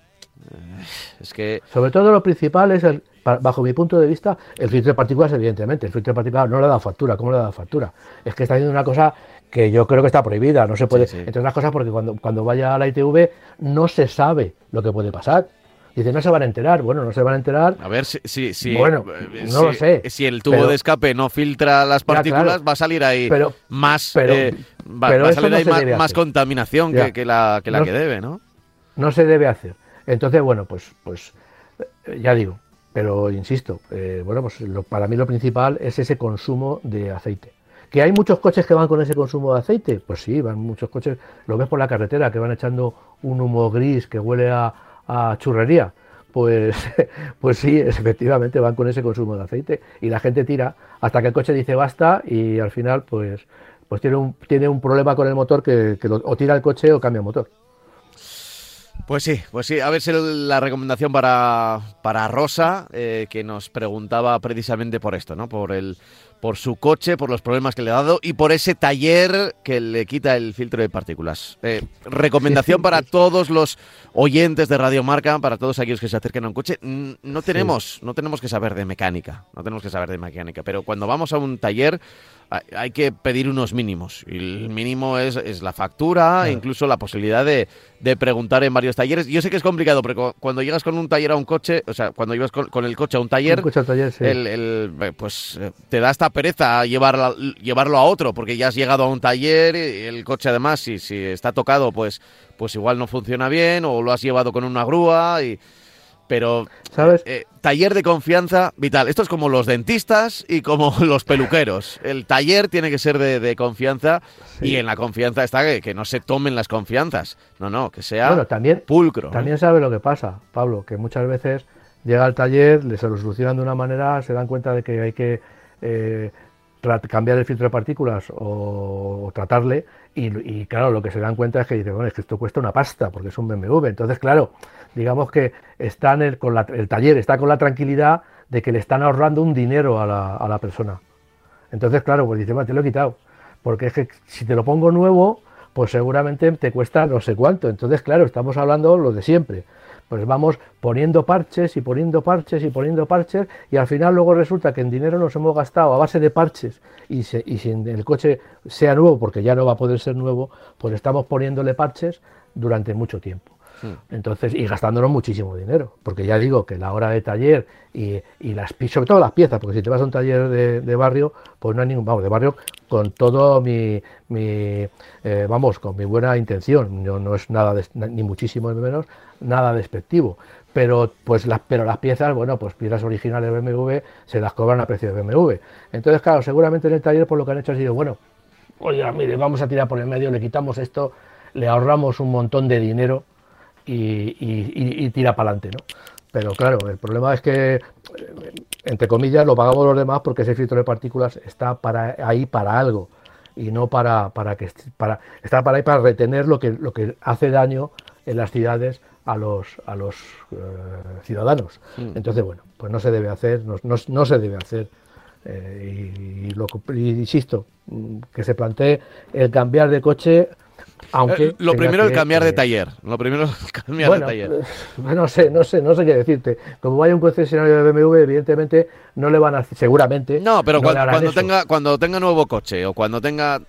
eh, es que... Sobre todo lo principal es el, bajo mi punto de vista, el filtro de partículas, evidentemente, el filtro de partículas no le da factura. ¿Cómo le da factura? Es que está haciendo una cosa que yo creo que está prohibida, no se puede, entre otras cosas porque cuando, cuando vaya a la ITV no se sabe lo que puede pasar. Dice, no se van a enterar. Bueno, no se van a enterar. A ver si, si, bueno, eh, no lo sé. Si el tubo de escape no filtra las partículas, va a salir ahí más, pero, eh, va, a salir ahí más, contaminación que, la, que, la que debe, ¿no? No se debe hacer. Entonces, bueno, pues, pues eh, ya digo, pero insisto, bueno, pues para mí lo principal es ese consumo de aceite. ¿Que hay muchos coches que van con ese consumo de aceite? Pues sí, van muchos coches, lo ves por la carretera, que van echando un humo gris que huele a, churrería. Pues, pues sí, efectivamente van con ese consumo de aceite y la gente tira hasta que el coche dice basta y al final pues, pues tiene, un, tiene un problema con el motor que, o tira el coche o cambia el motor. Pues sí, pues sí. A ver si la recomendación para, para Rosa, eh, que nos preguntaba precisamente por esto, ¿no? Por el por su coche, por los problemas que le ha dado y por ese taller que le quita el filtro de partículas. Eh, recomendación para todos los oyentes de Radio Marca, para todos aquellos que se acerquen a un coche. No tenemos, no tenemos que saber de mecánica, no tenemos que saber de mecánica, pero cuando vamos a un taller hay que pedir unos mínimos. Y el mínimo es, la factura, incluso la posibilidad de, preguntar en varios talleres. Yo sé que es complicado, pero cuando llegas con un taller a un coche, o sea, cuando llevas con, el coche a un taller, el, pues eh, te da esta pereza llevar, llevarlo a otro, porque ya has llegado a un taller y el coche además, si, si está tocado, pues, pues igual no funciona bien, o lo has llevado con una grúa y pero ¿sabes? Eh, taller de confianza vital. Esto es como los dentistas y como los peluqueros. El taller tiene que ser de, confianza y en la confianza está que, no se tomen las confianzas. No, no, que sea también, pulcro. También sabe lo que pasa, Pablo, que muchas veces llega al taller, les lo solucionan de una manera, se dan cuenta de que hay que eh, cambiar el filtro de partículas o, tratarle y, claro, lo que se dan cuenta es que dicen, bueno, es que esto cuesta una pasta porque es un BMW. Entonces, claro, digamos que están el, con el taller está con la tranquilidad de que le están ahorrando un dinero a la, a la persona. Entonces, claro, pues dice, te lo he quitado. Porque es que si te lo pongo nuevo, pues seguramente te cuesta no sé cuánto. Entonces, claro, estamos hablando lo de siempre pues vamos poniendo parches y poniendo parches y poniendo parches y al final luego resulta que en dinero nos hemos gastado a base de parches y, y si el coche sea nuevo, porque ya no va a poder ser nuevo, pues estamos poniéndole parches durante mucho tiempo. Entonces, y gastándonos muchísimo dinero, porque ya digo que la hora de taller y, las sobre todo las piezas, porque si te vas a un taller de, barrio, pues no hay ningún, vamos, de barrio con todo mi, mi eh, vamos, con mi buena intención, no, no es nada, ni muchísimo menos, nada despectivo, pero pues las, pero las piezas, bueno, pues piezas originales de BMW se las cobran a precio de BMW. Entonces, claro, seguramente en el taller por lo que han hecho ha sido, bueno, oye, mire, vamos a tirar por el medio, le quitamos esto, le ahorramos un montón de dinero y, tira para adelante, ¿no? Pero claro, el problema es que, eh, entre comillas, lo pagamos los demás porque ese filtro de partículas está para, ahí para algo y no para, para que para, está para ahí para retener lo que, lo que hace daño en las ciudades a los, a los eh, ciudadanos. Hmm. Entonces, bueno, pues no se debe hacer, no, no, se debe hacer. Eh, y, lo, y, insisto, mm, que se plantee el cambiar de coche aunque eh, lo primero es cambiar de taller. Lo primero es cambiar de taller. Eh, no sé, no sé, no sé qué decirte. Como vaya un concesionario de BMW, evidentemente no le van a seguramente. No, pero cuando, tenga cuando tenga nuevo coche o cuando tenga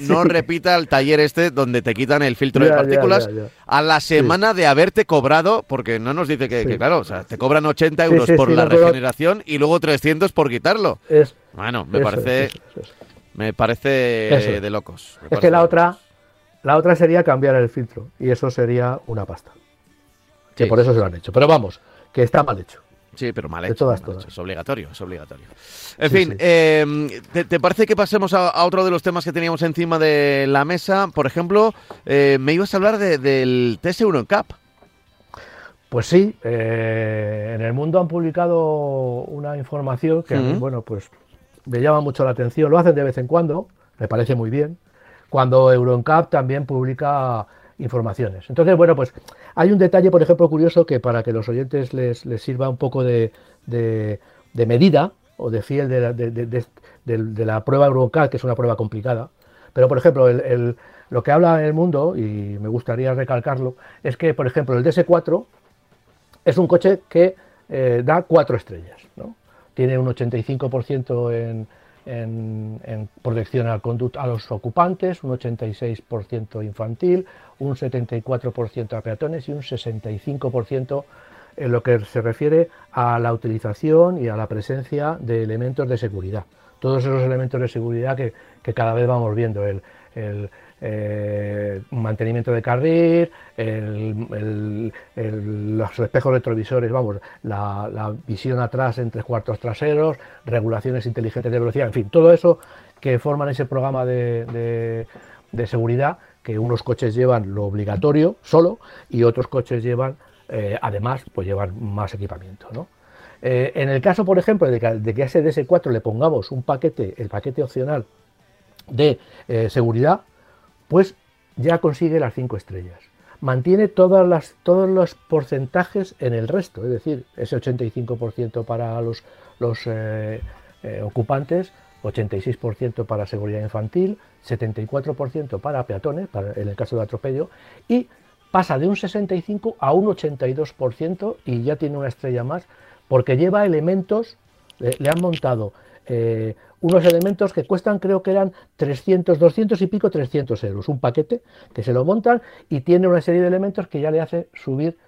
no, repita el taller este donde te quitan el filtro de partículas a la semana de haberte cobrado, porque no nos dice que, claro, o sea, te cobran 80 euros por la regeneración y luego 300 por quitarlo. Es, bueno, me parece me parece de locos. es que la otra la otra sería cambiar el filtro y eso sería una pasta. Que por eso se lo han hecho. Pero vamos, que está mal hecho. Sí, pero mal hecho. Es obligatorio, es obligatorio. En fin, em, ¿te, parece que pasemos a, otro de los temas que teníamos encima de la mesa? Por ejemplo, eh, me ibas a hablar del TS1 Cup. Pues sí, eh, en el mundo han publicado una información que, bueno, pues me llama mucho la atención. Lo hacen de vez en cuando, me parece muy bien cuando EuronCap también publica informaciones. Entonces, bueno, pues hay un detalle, por ejemplo, curioso que para que los oyentes les, sirva un poco de, medida o de fiel de la, prueba EuronCap, que es una prueba complicada. Pero, por ejemplo, lo que habla el mundo, y me gustaría recalcarlo, es que, por ejemplo, el DS4 es un coche que eh, da cuatro estrellas. ¿no? Tiene un 85% en, en, protección al a los ocupantes, un 86% infantil, un 74% a peatones y un 65% en lo que se refiere a la utilización y a la presencia de elementos de seguridad. Todos esos elementos de seguridad que, cada vez vamos viendo, el, eh, mantenimiento de carril, los espejos retrovisores, vamos, la, visión atrás en tres cuartos traseros, regulaciones inteligentes de velocidad, en fin, todo eso que forman ese programa de, seguridad que unos coches llevan lo obligatorio solo y otros coches llevan, eh, además, pues llevan más equipamiento, eh, en el caso, por ejemplo, de que, de que a ese DS4 le pongamos un paquete, el paquete opcional de seguridad, pues ya consigue las cinco estrellas. Mantiene todas las, todos los porcentajes en el resto, es decir, ese 85% para los, eh, eh, ocupantes, 86% para seguridad infantil, 74% para peatones, para, en el caso de atropello, y pasa de un 65 a un 82% y ya tiene una estrella más, porque lleva elementos, le han montado eh, unos elementos que cuestan, creo que eran 300, 200 y pico, 300 euros. Un paquete que se lo montan y tiene una serie de elementos que ya le hace subir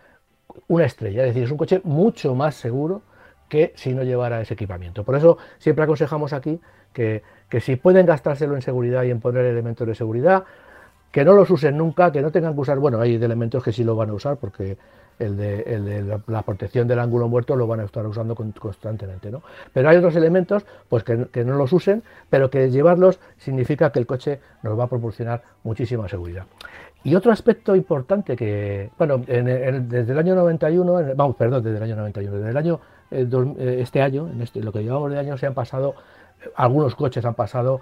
una estrella. Es decir, es un coche mucho más seguro que si no llevara ese equipamiento. Por eso siempre aconsejamos aquí que, que si pueden gastárselo en seguridad y en poner elementos de seguridad, que no los usen nunca, que no tengan que usar, bueno, hay elementos que sí lo van a usar porque el de, la, protección del ángulo muerto lo van a estar usando constantemente. ¿no? Pero hay otros elementos pues, que, no los usen, pero que llevarlos significa que el coche nos va a proporcionar muchísima seguridad. Y otro aspecto importante que, bueno, desde el año 91, vamos, perdón, desde el año 91, desde el año, eh, eh, este año, en este, lo que llevamos de año, se han pasado, algunos coches han pasado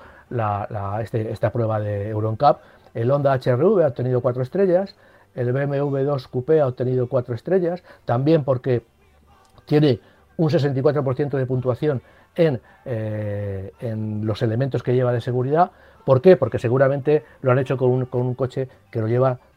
este, esta prueba de EuronCap. El Honda HRV ha obtenido cuatro estrellas, el BMW 2 Coupé ha obtenido 4 estrellas, también porque tiene un 64% de puntuación eh, en, los elementos que lleva de seguridad. ¿Por qué? Porque seguramente lo han hecho con un, coche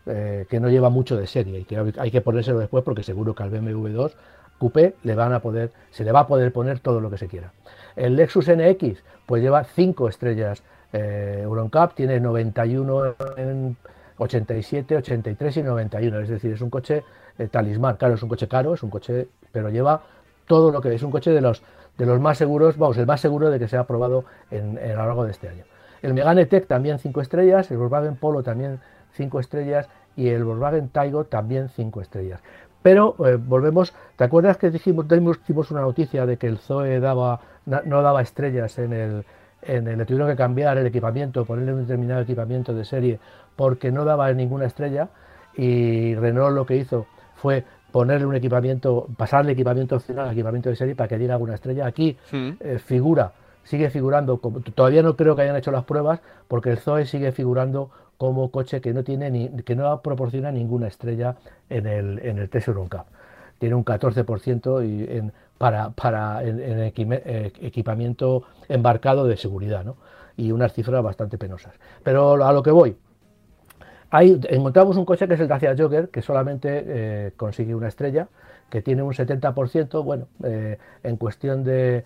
eh, que no lleva mucho de serie y que hay que ponérselo después porque seguro que al BMW 2 Coupé le van a poder, se le va a poder poner todo lo que se quiera. El Lexus NX pues lleva 5 estrellas eh, Euroncap, tiene 91 en 87, 83 y 91. Es decir, es un coche eh, talismán. Claro, es un coche caro, es un coche, pero lleva todo lo que es un coche de los, de los más seguros, vamos, el más seguro de que se ha probado en, a lo largo de este año. El Megane Tech también 5 estrellas, el Volkswagen Polo también 5 estrellas y el Volkswagen Taigo también 5 estrellas. Pero eh, volvemos, ¿te acuerdas que dijimos, dimos una noticia de que el Zoe daba, no daba estrellas en el, en el, le tuvieron que cambiar el equipamiento, ponerle un determinado equipamiento de serie porque no daba ninguna estrella y Renault lo que hizo fue ponerle un equipamiento, pasarle equipamiento opcional al equipamiento de serie para que diera alguna estrella. Aquí eh, figura, sigue figurando, todavía no creo que hayan hecho las pruebas, porque el Zoe sigue figurando como coche que no tiene ni, que no proporciona ninguna estrella en el, en el Cup. Tiene un 14% y en, para, para en, eh, equipamiento embarcado de seguridad, ¿no? y unas cifras bastante penosas. Pero a lo que voy, encontramos un coche que es el Dacia Jogger, que solamente eh, consigue una estrella, que tiene un 70%, bueno, eh, en cuestión de,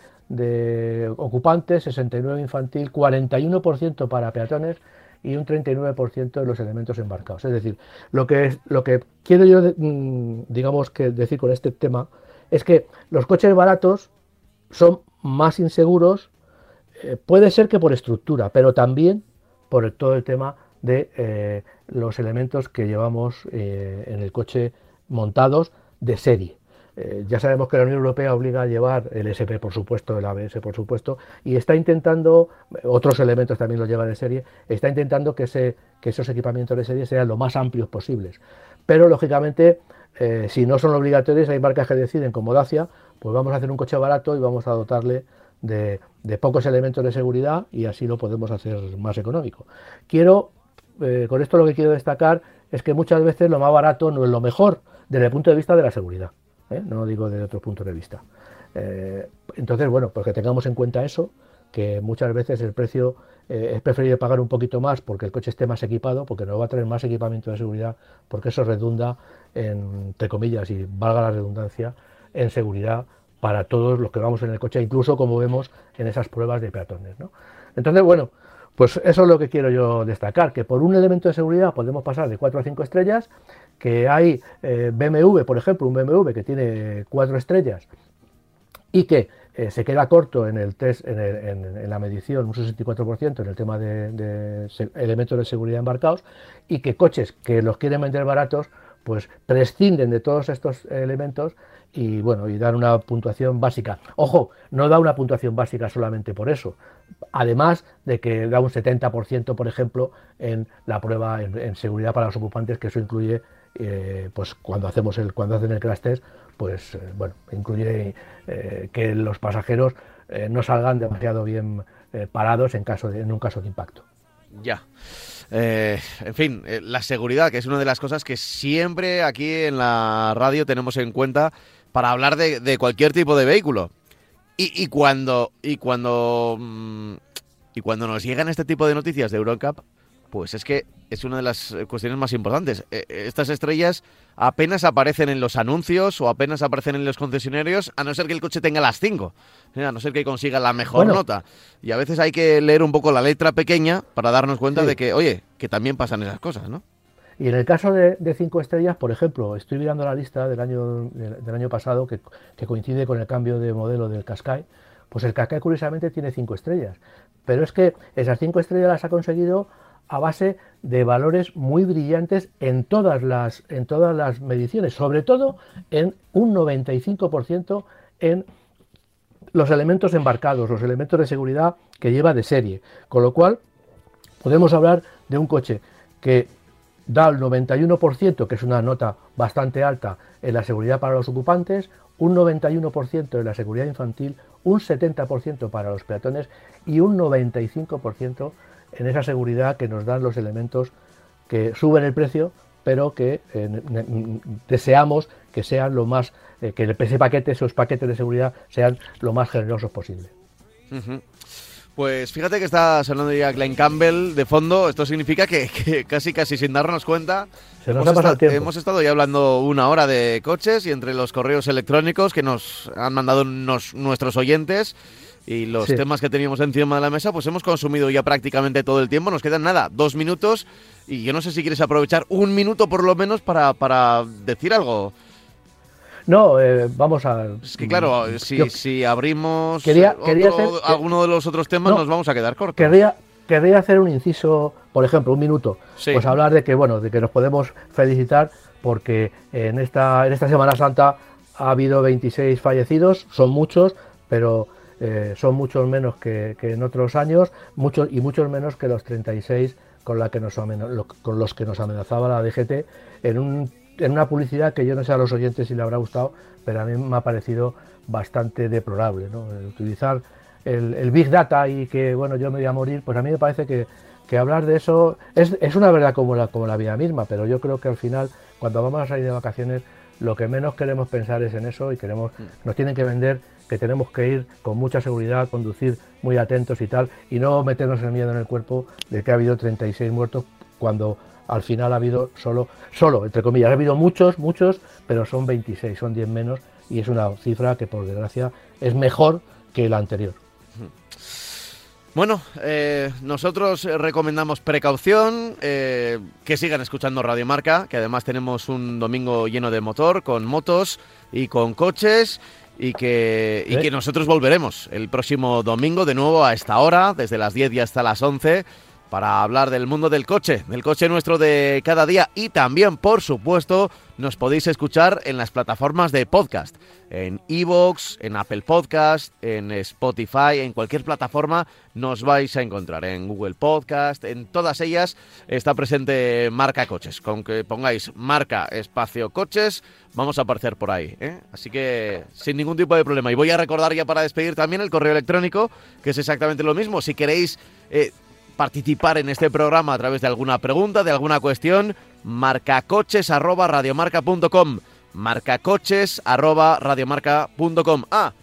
ocupantes, 69 infantil, 41% para peatones y un 39% de los elementos embarcados. Es decir, lo que, lo que quiero yo, mm, digamos, que decir con este tema es que los coches baratos son más inseguros, eh, puede ser que por estructura, pero también por todo el tema de eh, los elementos que llevamos eh, en el coche montados de serie. Eh, ya sabemos que la Unión Europea obliga a llevar el SP, por supuesto, el ABS, por supuesto, y está intentando, otros elementos también los lleva de serie, está intentando que, que esos equipamientos de serie sean lo más amplios posibles. Pero, lógicamente, si no son obligatorios, hay marcas que deciden, como Dacia, pues vamos a hacer un coche barato y vamos a dotarle de, de pocos elementos de seguridad y así lo podemos hacer más económico. Quiero eh, con esto lo que quiero destacar es que muchas veces lo más barato no es lo mejor desde el punto de vista de la seguridad, ¿eh? no digo desde otro punto de vista. Eh, entonces, bueno, pues que tengamos en cuenta eso, que muchas veces el precio es preferible pagar un poquito más porque el coche esté más equipado, porque nos va a traer más equipamiento de seguridad, porque eso redunda, en, entre comillas, y valga la redundancia, en seguridad para todos los que vamos en el coche, incluso como vemos en esas pruebas de peatones. Entonces, bueno, pues eso es lo que quiero yo destacar, que por un elemento de seguridad podemos pasar de 4 a 5 estrellas, que hay eh, BMW, por ejemplo, un BMW que tiene 4 estrellas y que eh, se queda corto en el test, en, la medición, un 64% en el tema de, elementos de seguridad embarcados, y que coches que los quieren vender baratos, pues prescinden de todos estos elementos y bueno, y dar una puntuación básica. Ojo, no da una puntuación básica solamente por eso. Además de que da un 70%, por ejemplo, en la prueba en, seguridad para los ocupantes, que eso incluye, eh, pues cuando hacemos el, cuando hacen el crash test, pues eh, bueno, incluye eh, que los pasajeros no salgan demasiado bien parados en caso de, en un caso de impacto. Ya. en fin, la seguridad, que es una de las cosas que siempre aquí en la radio tenemos en cuenta para hablar de, cualquier tipo de vehículo. Y, cuando y cuando mm, y cuando nos llegan este tipo de noticias de Eurocup, pues es que es una de las cuestiones más importantes. E, estas estrellas apenas aparecen en los anuncios o apenas aparecen en los concesionarios, a no ser que el coche tenga las 5, a no ser que consiga la mejor nota. Y a veces hay que leer un poco la letra pequeña para darnos cuenta de que, oye, que también pasan esas cosas, ¿no? Y en el caso de, cinco estrellas, por ejemplo, estoy mirando la lista del año, del, año pasado que, coincide con el cambio de modelo del Qashqai, pues el Qashqai curiosamente tiene cinco estrellas. Pero es que esas cinco estrellas las ha conseguido a base de valores muy brillantes en todas las, en todas las mediciones, sobre todo en un 95% en los elementos embarcados, los elementos de seguridad que lleva de serie. Con lo cual, podemos hablar de un coche que da el 91%, que es una nota bastante alta en la seguridad para los ocupantes, un 91% en la seguridad infantil, un 70% para los peatones y un 95% en esa seguridad que nos dan los elementos que suben el precio, pero que eh, deseamos que sean lo más, eh, que ese paquete, esos paquetes de seguridad sean lo más generosos posible. Pues fíjate que está sonando ya Glenn Campbell de fondo. Esto significa que, casi casi sin darnos cuenta hemos, estado, ya hablando una hora de coches y entre los correos electrónicos que nos han mandado nuestros oyentes y los temas que teníamos encima de la mesa, pues hemos consumido ya prácticamente todo el tiempo. Nos quedan nada, dos minutos y yo no sé si quieres aprovechar un minuto por lo menos para, para decir algo. No, eh, vamos a. Es que claro, si, si abrimos alguno de los otros temas, nos vamos a quedar cortos. Querría, querría hacer un inciso, por ejemplo, un minuto. Pues hablar de que, bueno, de que nos podemos felicitar porque en esta, en esta Semana Santa ha habido 26 fallecidos, son muchos, pero eh, son muchos menos que, en otros años, muchos y muchos menos que los 36 con, la que nos, con los que nos amenazaba la DGT en un en una publicidad que yo no sé a los oyentes si le habrá gustado, pero a mí me ha parecido bastante deplorable. ¿no? utilizar el, Big Data y que bueno yo me voy a morir, pues a mí me parece que, hablar de eso es, es, una verdad como la, como la vida misma, pero yo creo que al final, cuando vamos a salir de vacaciones, lo que menos queremos pensar es en eso y queremos, mm. nos tienen que vender que tenemos que ir con mucha seguridad, conducir muy atentos y tal, y no meternos el miedo en el cuerpo de que ha habido 36 muertos cuando al final ha habido solo, solo, entre comillas, ha habido muchos, muchos, pero son 26, son 10 menos y es una cifra que por desgracia es mejor que la anterior. Bueno, eh, nosotros recomendamos precaución, eh, que sigan escuchando Radio Marca, que además tenemos un domingo lleno de motor, con motos y con coches, y que, y que nosotros volveremos el próximo domingo de nuevo a esta hora, desde las 10 y hasta las 11 para hablar del mundo del coche, del coche nuestro de cada día y también, por supuesto, nos podéis escuchar en las plataformas de podcast, en Evox, en Apple Podcast, en Spotify, en cualquier plataforma nos vais a encontrar, en Google Podcast, en todas ellas está presente Marca Coches. Con que pongáis Marca Espacio Coches, vamos a aparecer por ahí. ¿eh? Así que sin ningún tipo de problema. Y voy a recordar ya para despedir también el correo electrónico, que es exactamente lo mismo. Si queréis... Eh, participar en este programa a través de alguna pregunta, de alguna cuestión, marcacoches@radiomarca.com, marcacoches@radiomarca.com. Ah,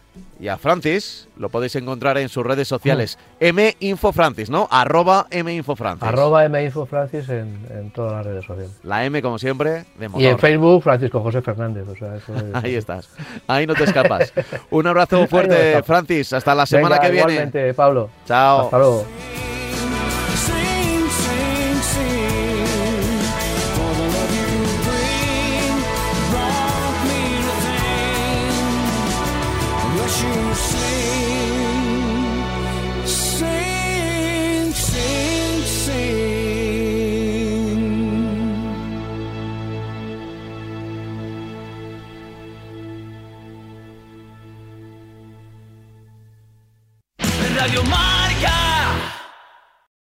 y a Francis lo podéis encontrar en sus redes sociales. M Info Francis, ¿no? Arroba M Info Francis. Arroba M Info Francis en, todas las redes sociales. La M, como siempre, de motor. Y en Facebook, Francisco José Fernández. Ahí estás. Ahí no te escapas. Un abrazo fuerte, Francis. Hasta la semana que viene. Igualmente, Pablo. Chao. Hasta luego.